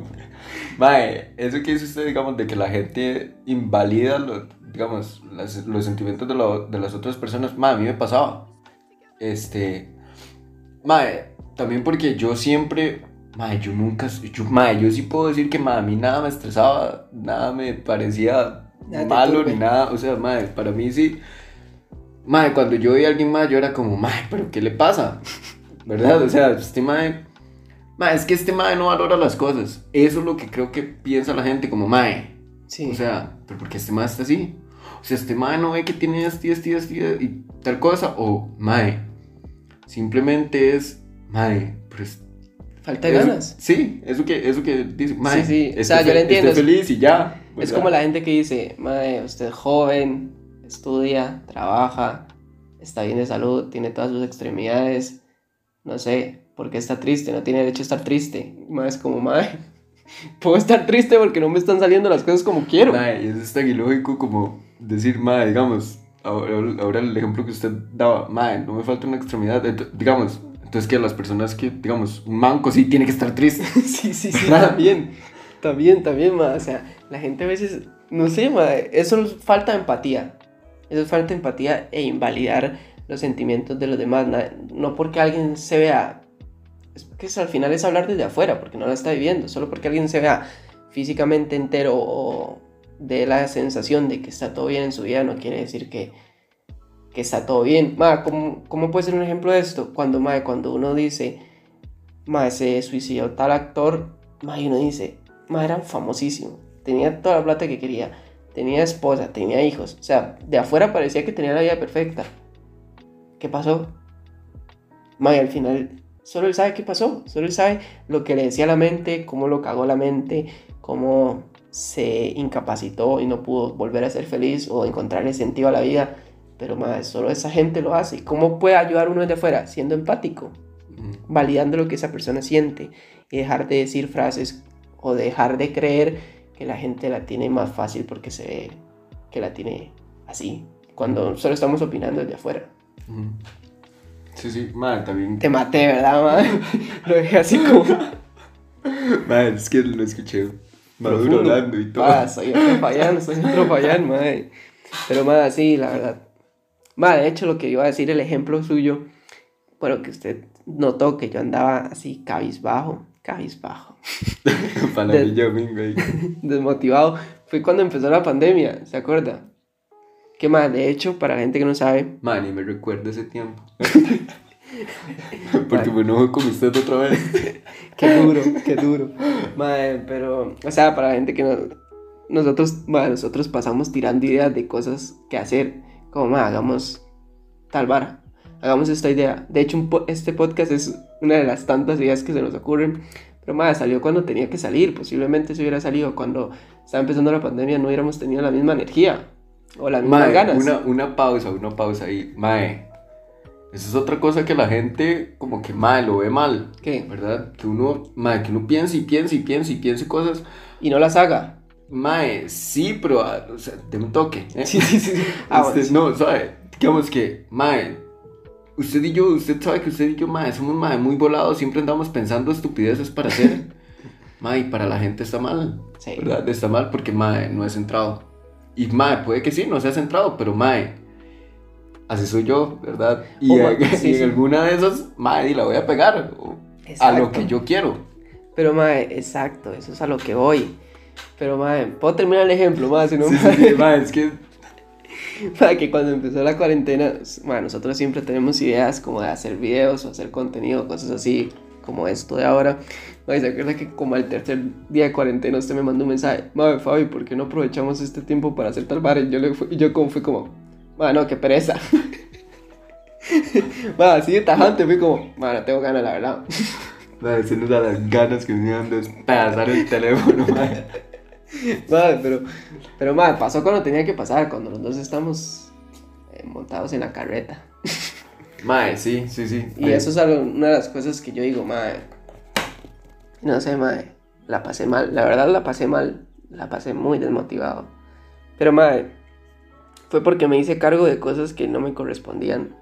Mae, eso que dice usted, digamos, de que la gente invalida los, digamos, las- los sentimientos de, la- de las otras personas, mae, a mí me pasaba. Este, mae, también porque yo siempre, mae, yo nunca, yo, mae, yo sí puedo decir que, mae, a mí nada me estresaba, nada me parecía Nada malo ni nada, o sea, mae, para mí sí, mae, cuando yo veía a alguien más, yo era como, mae, pero ¿qué le pasa? ¿Verdad? O sea, este mae... Mae, es que este mae no valora las cosas. Eso es lo que creo que piensa la gente como mae. Sí. O sea, ¿pero por qué este mae está así? O sea, este mae no ve que tiene esto y esto y esto y tal cosa. O mae, simplemente es mae, pero es- Falta de eso- ganas. Sí, eso que, eso que dice, mae. Sí, sí, o sea, yo lo entiendo, esté es- feliz y ya. Es ¿verdad? como la gente que dice, madre, usted es joven, estudia, trabaja, está bien de salud, tiene todas sus extremidades, no sé, ¿por qué está triste? No tiene derecho a estar triste. Madre es como, madre, puedo estar triste porque no me están saliendo las cosas como quiero. Mae, y eso es tan ilógico como decir, mae, digamos, ahora, ahora el ejemplo que usted daba, mae, no me falta una extremidad, digamos, entonces que las personas que, digamos, un manco sí tiene que estar triste. Sí, sí, sí, también. También, también, ma. O sea, la gente a veces, no sé, ma, eso es falta de empatía. Eso es falta de empatía e invalidar los sentimientos de los demás. No porque alguien se vea, es que al final es hablar desde afuera, porque no la está viviendo. Solo porque alguien se vea físicamente entero o de la sensación de que está todo bien en su vida, no quiere decir que, que está todo bien. Ma, ¿cómo, ¿cómo puede ser un ejemplo de esto? Cuando, ma, cuando uno dice, ma, se suicidó tal actor, ma, y uno dice, ma, era famosísimo, tenía toda la plata que quería, tenía esposa, tenía hijos, o sea, de afuera parecía que tenía la vida perfecta. ¿Qué pasó? Ma, y al final, solo él sabe qué pasó, solo él sabe lo que le decía la mente, cómo lo cagó la mente, cómo se incapacitó y no pudo volver a ser feliz o encontrarle sentido a la vida. Pero ma, solo esa gente lo hace. ¿Y ¿Cómo puede ayudar uno desde afuera? Siendo empático validando lo que esa persona siente y dejar de decir frases o dejar de creer que la gente la tiene más fácil porque se ve que la tiene así, cuando solo estamos opinando desde afuera. Sí, sí, mae, también. Te maté, ¿verdad, madre? Lo dejé así como... Mae, es que lo escuché maduro hablando y todo. Ah, soy otro fallán, soy otro fallán, madre. Pero, madre, sí, la verdad. Madre, de hecho, lo que iba a decir, el ejemplo suyo, bueno, que usted notó que yo andaba así cabizbajo, cabizbajo. Para la de- villa domingo ahí. desmotivado fue cuando empezó la pandemia, ¿se acuerda? ¿Qué más? De hecho, para la gente que no sabe, Man, ni me recuerdo ese tiempo. Porque me enojo con usted otra vez. qué duro, qué duro. Madre, pero, o sea, para la gente que no, nosotros, madre, nosotros pasamos tirando ideas de cosas que hacer, como, madre, hagamos tal vara, hagamos esta idea. De hecho, po- este podcast es una de las tantas ideas que se nos ocurren, pero, madre, salió cuando tenía que salir, posiblemente si hubiera salido cuando estaba empezando la pandemia no hubiéramos tenido la misma energía o las mismas Mae, ganas. una, una pausa, una pausa ahí. Mae, eso es otra cosa que la gente como que, mae, lo ve mal. ¿Qué? ¿Verdad? Que uno, mae, que uno piensa y piensa y piensa y piensa cosas. Y no las haga. Mae, sí, pero, ah, o sea, de un toque. ¿eh? Sí, sí, sí. Ah, bueno, Usted, sí. no, ¿sabe? Digamos que, mae, usted y yo, usted sabe que usted y yo, mae, somos mae muy volados, siempre andamos pensando estupideces para hacer. mae, y para la gente está mal. Sí. ¿Verdad? Está mal porque mae no es centrado. Y mae, puede que sí, no sea centrado, pero mae, así soy yo, ¿verdad? Y, Oh, en- sí, y en sí. alguna de esas, mae, y la voy a pegar. o- A lo Exacto. que yo quiero. Pero, mae, exacto, eso es a lo que voy. Pero, mae, puedo terminar el ejemplo, mae, si no, mae, es que. Mae, que cuando empezó la cuarentena, mae, nosotros siempre tenemos ideas como de hacer videos o hacer contenido, cosas así, como esto de ahora. Mae, ¿se acuerda que como al tercer día de cuarentena usted me mandó un mensaje? Mae, Fabi, ¿por qué no aprovechamos este tiempo para hacer tal bar? Y yo, le fui- yo como fui como, mae, no, qué pereza. mae, así de tajante, fui como, mae, no tengo ganas, la verdad. Mae, se nos da las ganas que me dan de despedazar el teléfono, mae. Madre, pero, pero madre, pasó cuando tenía que pasar, cuando los dos estamos eh, montados en la carreta. Mae, sí, sí, sí. Y Ay, eso es algo- una de las cosas que yo digo, madre. No sé, madre, la pasé mal, la verdad la pasé mal, la pasé muy desmotivado. Pero madre, fue porque me hice cargo de cosas que no me correspondían.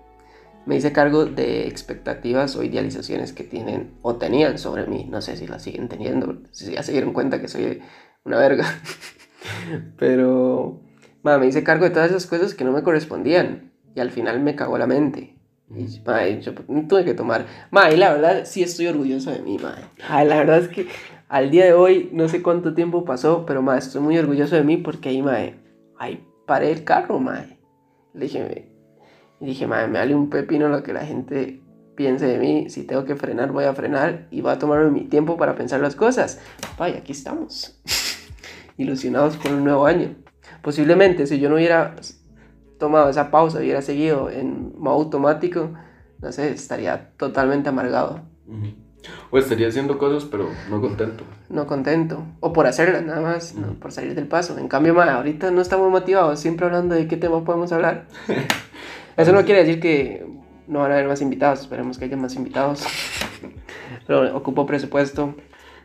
Me hice cargo de expectativas o idealizaciones que tienen o tenían sobre mí. No sé si las siguen teniendo, si ya se dieron cuenta que soy una verga. Pero, madre, me hice cargo de todas esas cosas que no me correspondían. Y al final me cagó la mente. Y, mae, yo tuve que tomar. Mae, la verdad sí estoy orgulloso de mí, mae. Ay, la verdad es que al día de hoy, no sé cuánto tiempo pasó, pero mae, estoy muy orgulloso de mí porque ahí, mae, ahí paré el carro, mae. Le dije, y dije, mae, me vale un pepino lo que la gente piense de mí. Si tengo que frenar, voy a frenar y voy a tomarme mi tiempo para pensar las cosas. Vaya, aquí estamos. Ilusionados por un nuevo año. Posiblemente, si yo no hubiera tomado esa pausa, hubiera seguido en modo automático, no sé, estaría totalmente amargado. O estaría haciendo cosas, pero no contento. no contento, o por hacerlas nada más, no por salir del paso. En cambio, ma, ahorita no estamos motivados, siempre hablando de qué tema podemos hablar. Eso no quiere decir que no van a haber más invitados, esperemos que haya más invitados. Pero ocupo presupuesto,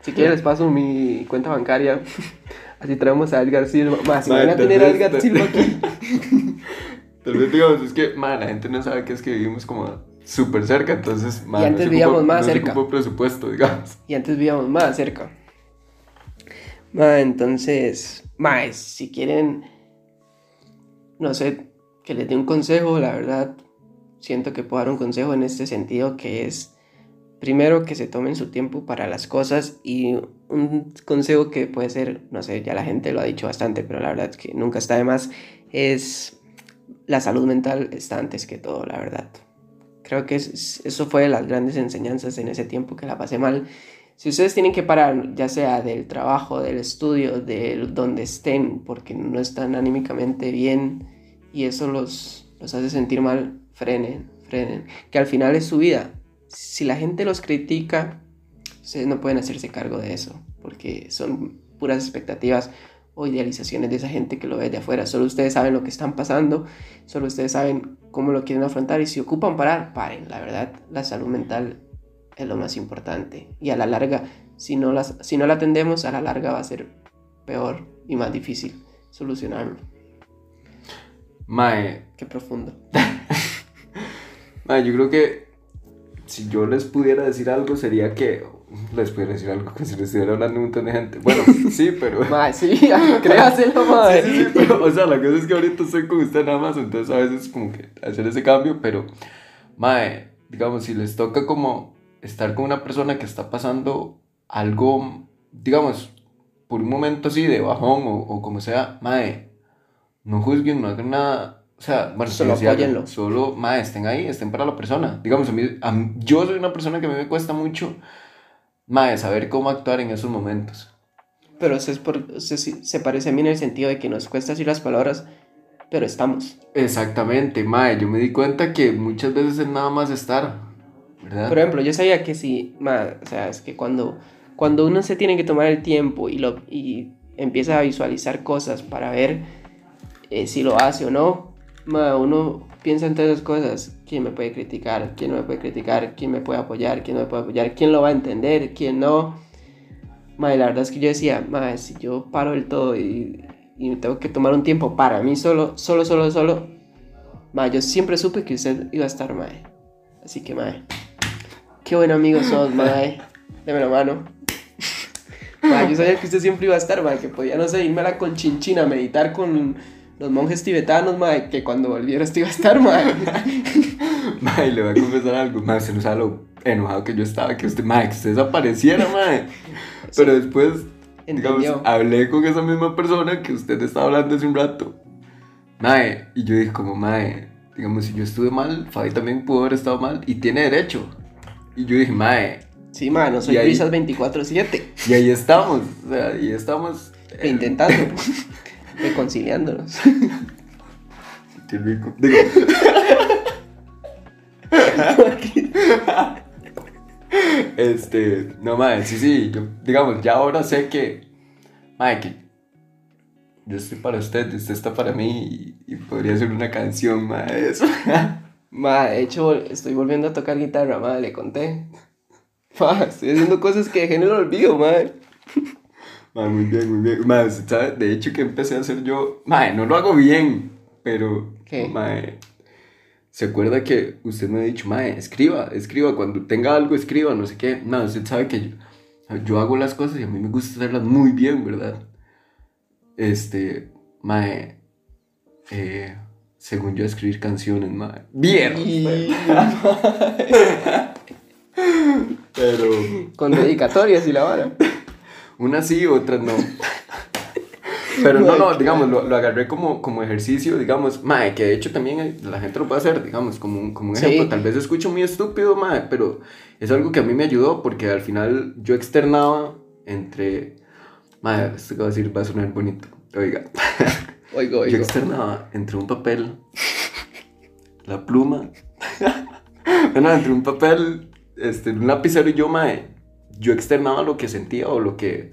Si quieren les paso mi cuenta bancaria. Así traemos a Edgar Silva. Más, si van a tener a Edgar Silva aquí. Tal vez digamos, es que, man, la gente no sabe que es que vivimos como súper cerca, entonces, man, Y antes no vivíamos ocupa- más no cerca. presupuesto, digamos. Y antes vivíamos más cerca. Ma, entonces, ma, si quieren, no sé, que les dé un consejo, la verdad, siento que puedo dar un consejo en este sentido que es, primero, que se tomen su tiempo para las cosas y un consejo que puede ser, no sé, ya la gente lo ha dicho bastante, pero la verdad es que nunca está de más, es la salud mental está antes que todo, la verdad. Creo que es- eso fue de las grandes enseñanzas en ese tiempo que la pasé mal. Si ustedes tienen que parar, ya sea del trabajo, del estudio, de donde estén, porque no están anímicamente bien y eso los, los hace sentir mal, frenen, frenen. Que al final es su vida. Si la gente los critica, ustedes no pueden hacerse cargo de eso, porque son puras expectativas o idealizaciones de esa gente que lo ve de afuera. Solo ustedes saben lo que están pasando, solo ustedes saben cómo lo quieren afrontar y si ocupan parar, paren. La verdad, la salud mental es lo más importante. Y a la larga, si no, las, si no la atendemos, a la larga va a ser peor y más difícil solucionarlo. Mae, Qué profundo. mae, yo creo que si yo les pudiera decir algo sería que les pudiera decir algo que si les estuviera hablando un montón de gente. Bueno, sí, pero... Mae, sí, créaselo, mae. Sí, sí, sí, pero, o sea, la cosa es que ahorita estoy con usted nada más, entonces a veces como que hacer ese cambio, pero, mae, digamos, si les toca como estar con una persona que está pasando algo, digamos, por un momento así de bajón o, o como sea, mae, no juzguen, no hagan nada, o sea, bueno, Solo hagan, apóyenlo. solo, mae, estén ahí, estén para la persona, digamos, a mí, a mí- yo soy una persona que a mí me cuesta mucho, mae, saber cómo actuar en esos momentos. Pero eso es por, se, se parece a mí en el sentido de que nos cuesta decir las palabras, pero estamos. Exactamente, mae, yo me di cuenta que muchas veces es nada más estar, ¿verdad? Por ejemplo, yo sabía que si, ma, o sea, es que cuando, cuando uno se tiene que tomar el tiempo y, lo, y empieza a visualizar cosas para ver eh, si lo hace o no, ma, uno piensa en todas esas cosas. ¿Quién me puede criticar? ¿Quién no me puede criticar? ¿Quién me puede apoyar? ¿Quién no me puede apoyar? ¿Quién lo va a entender? ¿Quién no? Ma, y la verdad es que yo decía, ma, si yo paro del todo y, y tengo que tomar un tiempo para mí solo, solo, solo, solo, ma, yo siempre supe que usted iba a estar, ma. Así que, ma, Qué buen amigo sos, mae. Deme la mano. Mae, yo sabía que usted siempre iba a estar, mae, que podía, no sé, irme a la conchinchina a meditar con los monjes tibetanos, mae, que cuando volviera usted iba a estar, mae. Mae, le voy a confesar algo, mae, se nos sabe lo enojado que yo estaba, que usted, mae, que usted desapareciera, mae. Pero después, digamos, Entendió. hablé con esa misma persona que usted estaba hablando hace un rato. Mae, y yo dije como, mae, digamos, si yo estuve mal, Fabi también pudo haber estado mal y tiene derecho. Y yo dije, mae, Sí, mae, no soy Y ahí- risas 24-7. y ahí estamos, o sea, y estamos... Intentando. Reconciliándonos. Qué rico. Digo, este, no madre, sí, sí, yo, digamos, ya ahora sé que, madre, que yo estoy para usted, usted está para mí y, y podría ser una canción, madre, eso. Mae, de hecho, estoy volviendo a tocar guitarra, mae, le conté. Mae, estoy haciendo cosas que dejé en el olvido, mae. Madre, muy bien, muy bien. Madre, usted sabe, de hecho que empecé a hacer yo, madre, no lo hago bien, pero, ¿Qué? madre, ¿se acuerda que usted me ha dicho, madre, escriba, escriba, cuando tenga algo, escriba, no sé qué? No, usted sabe que yo, yo hago las cosas y a mí me gusta hacerlas muy bien, ¿verdad? Este, madre, eh, según yo escribir canciones, madre. Bien. Pero Con dedicatorias y la vara. Unas sí, otras no. Pero no, no, digamos, lo, lo agarré como, como ejercicio, digamos, mae, que de hecho también la gente lo puede hacer, digamos, como un, como un Sí. ejemplo. Tal vez escucho muy estúpido, mae, pero es algo que a mí me ayudó porque al final yo externaba entre. Mae, esto que voy a decir va a sonar bonito. Oiga, Oigo, yo oigo. externaba entre un papel, la pluma, bueno, entre un papel, este, un lapicero y yo, mae, yo externaba lo que sentía o lo que,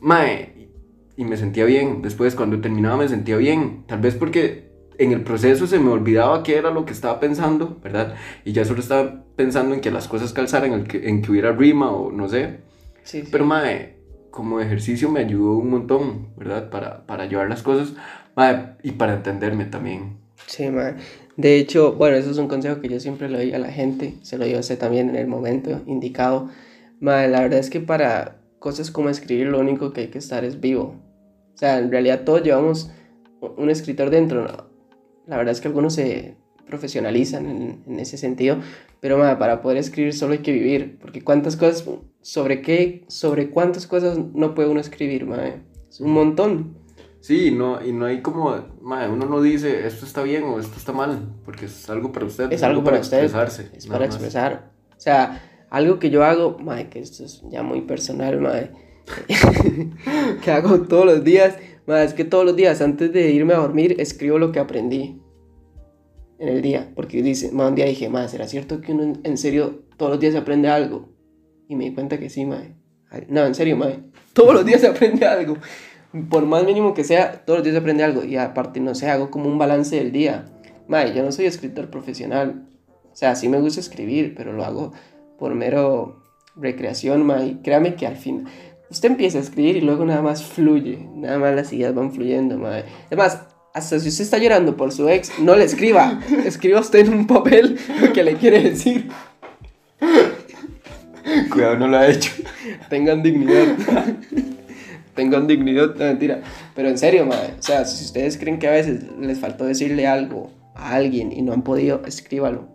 mae, y me sentía bien. Después, cuando terminaba, me sentía bien. Tal vez porque en el proceso se me olvidaba qué era lo que estaba pensando, ¿verdad? Y ya solo estaba pensando en que las cosas calzaran, en que, en que hubiera rima o no sé. Sí, sí. Pero, mae, como ejercicio me ayudó un montón, ¿verdad? Para, para llevar las cosas, mae, y para entenderme también. Sí, mae. De hecho, bueno, eso es un consejo que yo siempre le doy a la gente, se lo dio a usted también en el momento indicado. Mae, la verdad es que para cosas como escribir lo único que hay que estar es vivo. O sea, en realidad todos llevamos un escritor dentro. La verdad es que algunos se profesionalizan en, en ese sentido, pero mae, para poder escribir solo hay que vivir, porque cuántas cosas, sobre qué, sobre cuántas cosas no puede uno escribir, mae. Es un montón. Sí, no, y no hay como, mae, uno no dice esto está bien o esto está mal, porque es algo para usted. Es algo para usted. expresarse. Es para más. expresar. O sea, algo que yo hago, mae, que esto es ya muy personal, mae, que hago todos los días, mae, es que todos los días antes de irme a dormir escribo lo que aprendí en el día, porque dice, mae, un día dije, mae, ¿será cierto que uno en- serio todos los días aprende algo? Y me di cuenta que sí, mae. No, en serio, mae, todos los días se aprende algo. Por más mínimo que sea, todos los días se aprende algo. Y aparte, no sé, hago como un balance del día. Mae, yo no soy escritor profesional. O sea, sí me gusta escribir, pero lo hago por mero recreación, mae. Y créame que al fin, usted empieza a escribir y luego nada más fluye. Nada más las ideas van fluyendo, mae. Además, hasta si usted está llorando por su ex, no le escriba. Escriba usted en un papel lo que le quiere decir. Cuidado, no lo ha hecho. Tengan dignidad. Tengan dignidad, no mentira. Pero en serio, mae. O sea, si ustedes creen que a veces les faltó decirle algo a alguien y no han podido, escríbalo.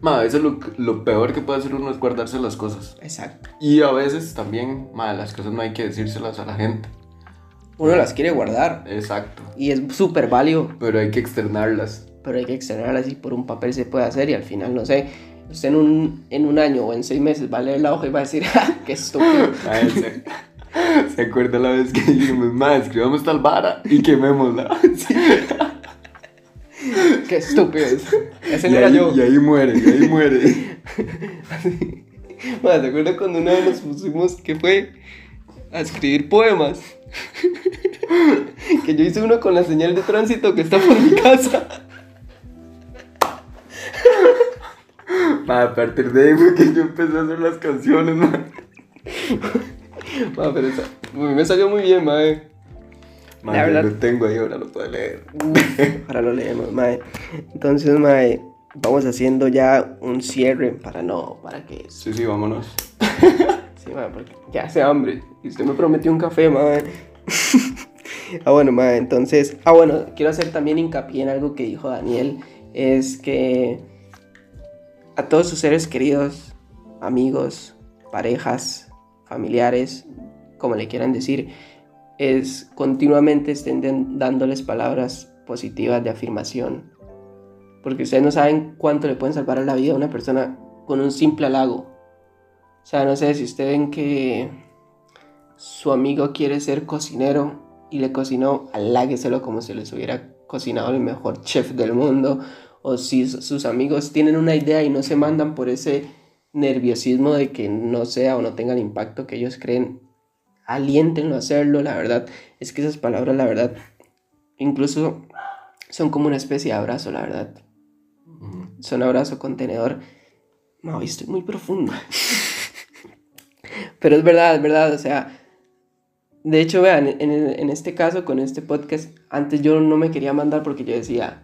Ma, a veces lo, lo peor que puede hacer uno es guardarse las cosas. Exacto. Y a veces también, ma, las cosas no hay que decírselas a la gente. Uno las quiere guardar Exacto. y es súper válido, Pero hay que externarlas. pero hay que externarlas y por un papel se puede hacer y al final, no sé, usted en un, en un año o en seis meses va a leer la hoja y va a decir, ¡ah, qué estúpido! Ma, se, ¿Se acuerda la vez que dijimos, ma, escribamos tal vara y quemémosla? Sí. ¡Qué estúpido! Ese Y no era ahí, yo. y ahí muere, y ahí muere. Ma, ¿te acuerdas cuando una vez nos pusimos, que fue? A escribir poemas. que yo hice uno con la señal de tránsito que está por mi casa. Ma, a partir de ahí fue que yo empecé a hacer las canciones, ma. Ma, pero esa, a mí me salió muy bien, mae. Ma, La verdad- lo tengo ahí, ahora lo puedo leer. Ahora lo leemos, mae. Entonces, mae, vamos haciendo ya un cierre para no, para que... Sí, sí, vámonos. Sí, mae, porque ya hace hambre. Y usted me prometió un café, mae. ah, bueno, mae, entonces... Ah, bueno, quiero hacer también hincapié en algo que dijo Daniel. Es que a todos sus seres queridos, amigos, parejas, familiares, como le quieran decir, es continuamente estén dándoles palabras positivas de afirmación. Porque ustedes no saben cuánto le pueden salvar a la vida a una persona con un simple halago. O sea, no sé si ustedes ven que su amigo quiere ser cocinero y le cocinó, halágueselo como si les hubiera cocinado el mejor chef del mundo. O si su- sus amigos tienen una idea y no se mandan por ese nerviosismo de que no sea o no tenga el impacto que ellos creen, aliéntenlo a hacerlo. La verdad es que esas palabras, la verdad, incluso son como una especie de abrazo, la verdad. Son abrazo contenedor. No, estoy muy profundo. Pero es verdad, es verdad, o sea, de hecho, vean, en, en este caso, con este podcast, antes yo no me quería mandar porque yo decía,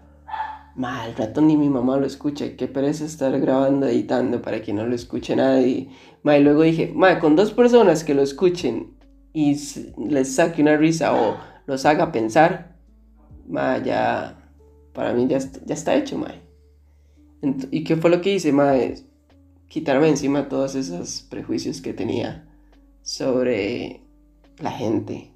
ma, al rato ni mi mamá lo escucha, qué pereza estar grabando, editando para que no lo escuche nadie. Ma, y luego dije, ma, con dos personas que lo escuchen y les saque una risa o los haga pensar, ma, ya, para mí ya, est- ya está hecho, ma. ¿Y qué fue lo que hice, ma? Es quitarme encima todos esos prejuicios que tenía sobre la gente.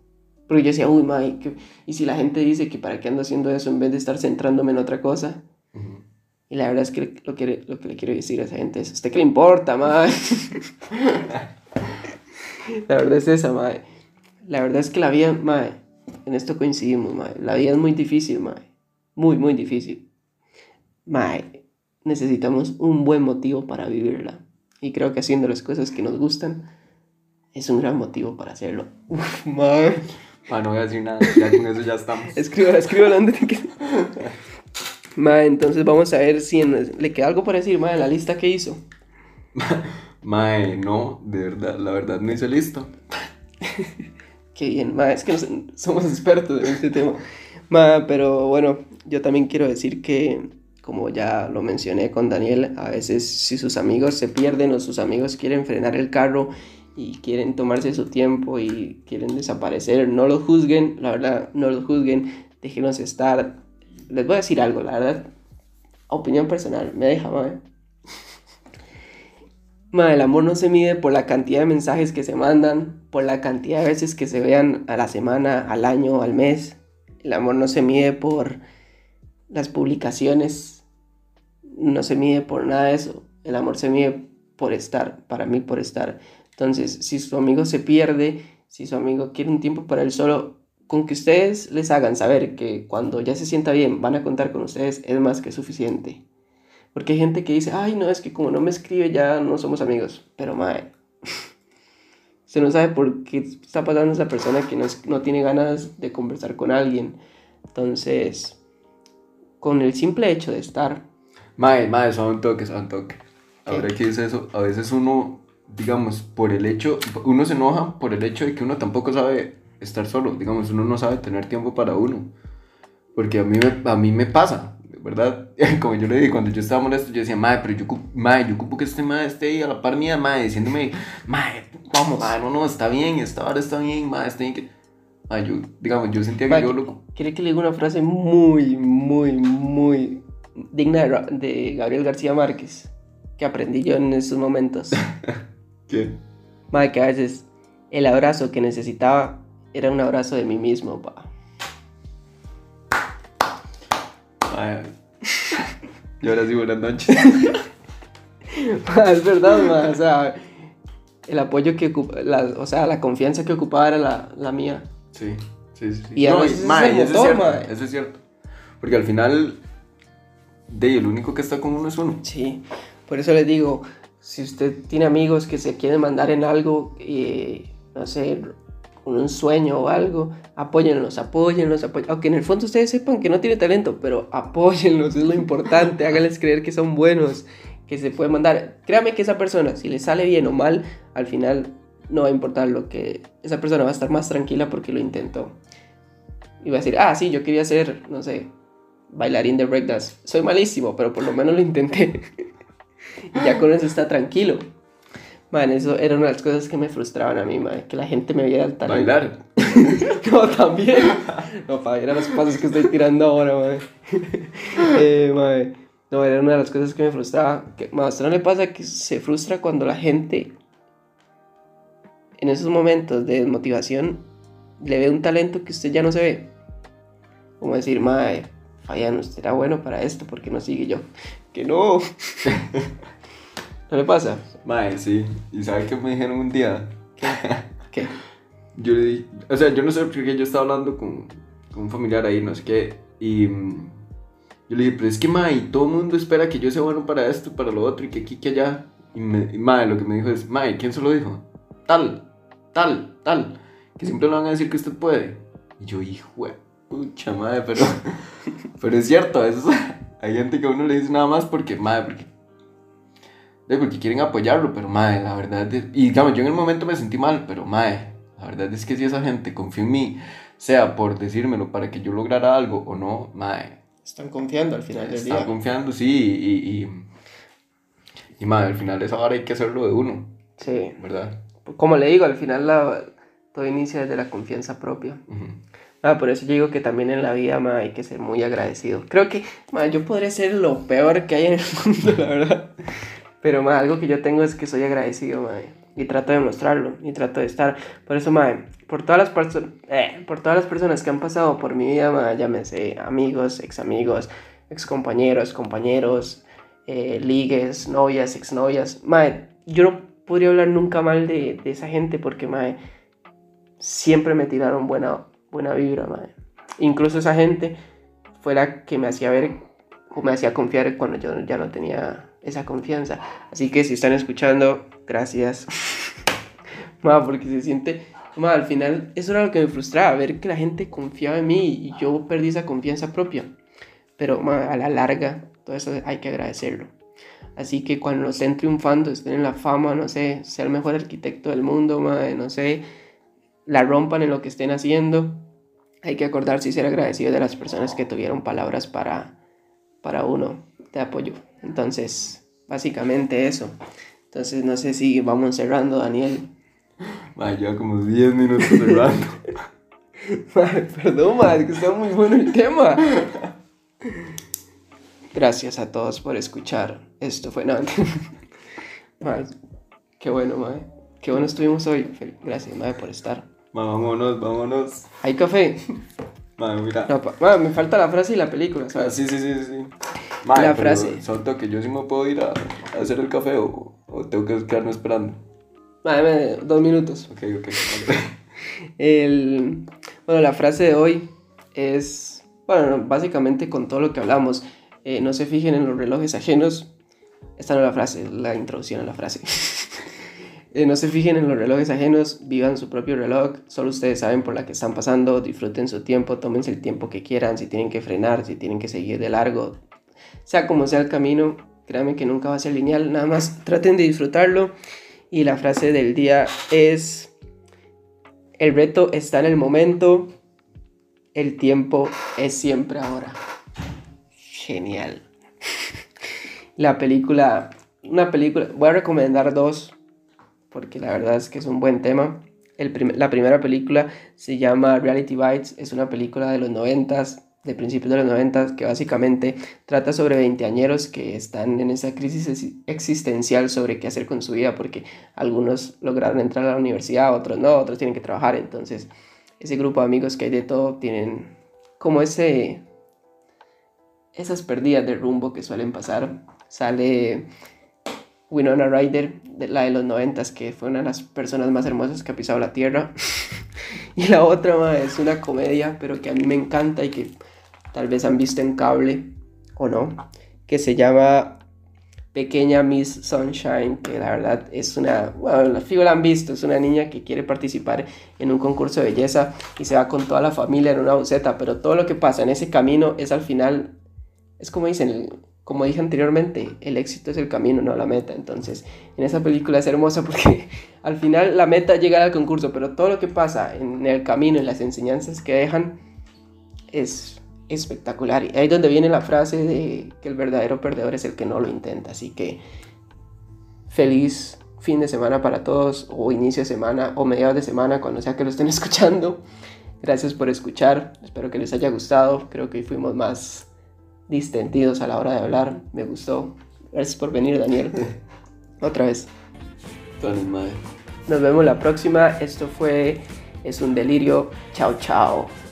Porque yo decía, uy, ma, ¿y, y si la gente dice que para qué ando haciendo eso en vez de estar centrándome en otra cosa? Y la verdad es que lo que, lo que le quiero decir a esa gente es, ¿a usted qué le importa, ma? la verdad es esa, ma. La verdad es que la vida, ma, en esto coincidimos, ma. La vida es muy difícil, ma. Muy, muy difícil. Ma, necesitamos un buen motivo para vivirla. Y creo que haciendo las cosas que nos gustan es un gran motivo para hacerlo. Uf, ma. Ma, no voy a decir nada, ya con eso ya estamos. Escríbala, escríbala antes de que... Ma, entonces vamos a ver si en- le queda algo por decir, ma, en la lista que hizo. Mae, no, de verdad, la verdad no hice listo. Qué bien, ma, es que nos- somos expertos en este tema. Ma, pero bueno, yo también quiero decir que, como ya lo mencioné con Daniel, a veces si sus amigos se pierden o sus amigos quieren frenar el carro y quieren tomarse su tiempo y quieren desaparecer, no los juzguen, la verdad, no los juzguen, déjenlos estar. Les voy a decir algo, la verdad, opinión personal, me deja, ma. Ma, el amor no se mide por la cantidad de mensajes que se mandan, por la cantidad de veces que se vean a la semana, al año, al mes. El amor no se mide por las publicaciones, no se mide por nada de eso. El amor se mide por estar, para mí por estar. Entonces, si su amigo se pierde, si su amigo quiere un tiempo para él solo, con que ustedes les hagan saber que cuando ya se sienta bien van a contar con ustedes es más que suficiente. Porque hay gente que dice, ay, no, es que como no me escribe ya no somos amigos. Pero, mae, se no sabe por qué está pasando esa persona que no, es- no tiene ganas de conversar con alguien. Entonces, con el simple hecho de estar, Mae, mae, suave un toque, suave un toque. ¿Qué? Ahora que dice eso, a veces uno, digamos, por el hecho, uno se enoja por el hecho de que uno tampoco sabe estar solo, digamos, uno no sabe tener tiempo para uno. Porque a mí me, a mí me pasa, ¿verdad? Como yo le dije, cuando yo estaba molesto, yo decía, mae, pero yo, mae, yo ocupo que este mae esté ahí a la par mía, mae, diciéndome, mae, vamos, mae, no, no, está bien, esta hora está bien, mae, está bien que... Mae, yo, digamos, yo sentía que Mae, yo lo... quiere que le diga una frase muy, muy, muy digna de, de Gabriel García Márquez, que aprendí yo en esos momentos. ¿Qué? Mae, que a veces el abrazo que necesitaba era un abrazo de mí mismo, pa. Mae. Y ahora sí, buenas noches. Ma, es verdad, o sea, el apoyo que ocupa, la, o sea, la confianza que ocupaba era la, la mía. Sí, sí, sí. Y no, ese mae, y eso, motor, es cierto, mae. eso es cierto. Porque al final, de el único que está con uno es uno. Sí, por eso les digo, si usted tiene amigos que se quieren mandar en algo, eh, no sé, un sueño o algo, apóyenlos, apóyenlos, apóyenlos. Aunque en el fondo ustedes sepan que no tiene talento, pero apóyenlos, es lo importante, háganles creer que son buenos, que se pueden mandar. Créame que esa persona, si le sale bien o mal, al final no va a importar lo que... Esa persona va a estar más tranquila porque lo intentó. Y va a decir, ah, sí, yo quería ser, no sé, bailarín de breakdance. Soy malísimo, pero por lo menos lo intenté. y ya con eso está tranquilo. Man, eso era una de las cosas que me frustraban a mí, man, que la gente me viera el talento. Bailar. No, también. No, para ver a los pasos que estoy tirando ahora, man. eh, man. No, era una de las cosas que me frustraba. Que, man, ¿a usted no le pasa que se frustra cuando la gente, en esos momentos de desmotivación, le ve un talento que usted ya no se ve? Como decir, mae, Fabián, usted era bueno para esto, ¿por qué no sigue yo? Que no. ¿No le pasa? Mae, sí. ¿Y sabe qué me dijeron un día? ¿Qué? Yo le dije, o sea, yo no sé por qué yo estaba hablando con, con un familiar ahí, no sé qué, y mm, yo le dije, pero es que, mae, todo el mundo espera que yo sea bueno para esto, para lo otro, y que aquí, que allá. Y, me, y, mae, lo que me dijo es, mae, ¿quién se lo dijo? Tal, tal, tal, que siempre le van a decir que usted puede. Y yo, hijo de pucha, madre, pero, pero es cierto, veces hay gente que a uno le dice nada más porque, madre, porque, de, porque quieren apoyarlo, pero, madre, la verdad, es- y digamos, yo en el momento me sentí mal, pero, madre, la verdad es que si esa gente confía en mí, sea por decírmelo para que yo lograra algo o no, madre, Están confiando al final del día. confiando, sí, y, y, y, madre, al final esa hora hay que hacerlo de uno, Sí. ¿verdad? Como le digo, al final la, todo inicia desde la confianza propia. Ah, por eso yo digo que también en la vida ma, hay que ser muy agradecido. Creo que ma, yo podría ser lo peor que hay en el mundo, la verdad. Pero ma, algo que yo tengo es que soy agradecido, ma, y trato de mostrarlo, y trato de estar. Por eso, ma, por todas las, perso- eh, por todas las personas que han pasado por mi vida, ma, llámese amigos, ex amigos, ex compañeros, compañeros, eh, ligues, novias, exnovias. Ma, yo no podría hablar nunca mal de, de esa gente porque, ma, siempre me tiraron buena, buena vibra, madre. Incluso esa gente fue la que me hacía ver o me hacía confiar cuando yo ya no tenía esa confianza. Así que si están escuchando, gracias. Ma, porque se siente... Ma, al final eso era lo que me frustraba, ver que la gente confiaba en mí y yo perdí esa confianza propia. Pero ma, a la larga, todo eso hay que agradecerlo. Así que cuando estén triunfando, estén en la fama, no sé, sea el mejor arquitecto del mundo, no sé, la rompan en lo que estén haciendo, hay que acordarse y ser agradecido de las personas que tuvieron palabras para, para uno de apoyo. Entonces, básicamente eso. Entonces, no sé si vamos cerrando, Daniel. ya como 10 minutos cerrando. perdón, madre, que está muy bueno el tema. Gracias a todos por escuchar. Esto fue. No, qué bueno, madre. Qué bueno estuvimos hoy. Gracias, madre, por estar. Vámonos, vámonos. ¿Hay café? Madre, mira. No, me falta la frase y la película, ¿sabes? Ah, sí, sí, sí, sí. La frase. Solto que yo sí me puedo ir a, hacer el café o, o, tengo que quedarme esperando. Madre, dos minutos. Ok, ok. el, bueno, la frase de hoy es, bueno, básicamente con todo lo que hablamos, eh, no se fijen en los relojes ajenos. Esta no es la frase, la introducción a la frase. Eh, no se fijen en los relojes ajenos, vivan su propio reloj, solo ustedes saben por la que están pasando, disfruten su tiempo, tómense el tiempo que quieran, si tienen que frenar, si tienen que seguir de largo, sea como sea el camino, créanme que nunca va a ser lineal, nada más traten de disfrutarlo. Y la frase del día es, el reto está en el momento, el tiempo es siempre ahora. Genial. La película, una película, voy a recomendar dos porque la verdad es que es un buen tema. la primera película se llama Reality Bites, es una película de los noventas, de principios de los noventas, que básicamente trata sobre veinteañeros que están en esa crisis existencial sobre qué hacer con su vida, porque algunos lograron entrar a la universidad, otros no, otros tienen que trabajar, entonces ese grupo de amigos que hay de todo tienen como ese esas pérdidas de rumbo que suelen pasar. Sale Winona Ryder, de la de los noventas, que fue una de las personas más hermosas que ha pisado la tierra. y la otra es una comedia, pero que a mí me encanta y que tal vez han visto en cable o no, que se llama Pequeña Miss Sunshine, que la verdad es una, bueno, la figura han visto, es una niña que quiere participar en un concurso de belleza y se va con toda la familia en una buceta, pero todo lo que pasa en ese camino es al final, es como dicen, como dije anteriormente, el éxito es el camino, no la meta. Entonces, en esa película es hermosa porque al final la meta es llegar al concurso, pero todo lo que pasa en el camino, en las enseñanzas que dejan, es espectacular. Y ahí es donde viene la frase de que el verdadero perdedor es el que no lo intenta. Así que feliz fin de semana para todos, o inicio de semana, o mediados de semana, cuando sea que lo estén escuchando. Gracias por escuchar, espero que les haya gustado. Creo que hoy fuimos más distendidos a la hora de hablar. Me gustó. Gracias por venir, Daniel. Otra vez. Nos vemos la próxima. Esto fue Es un delirio. Chao, chao.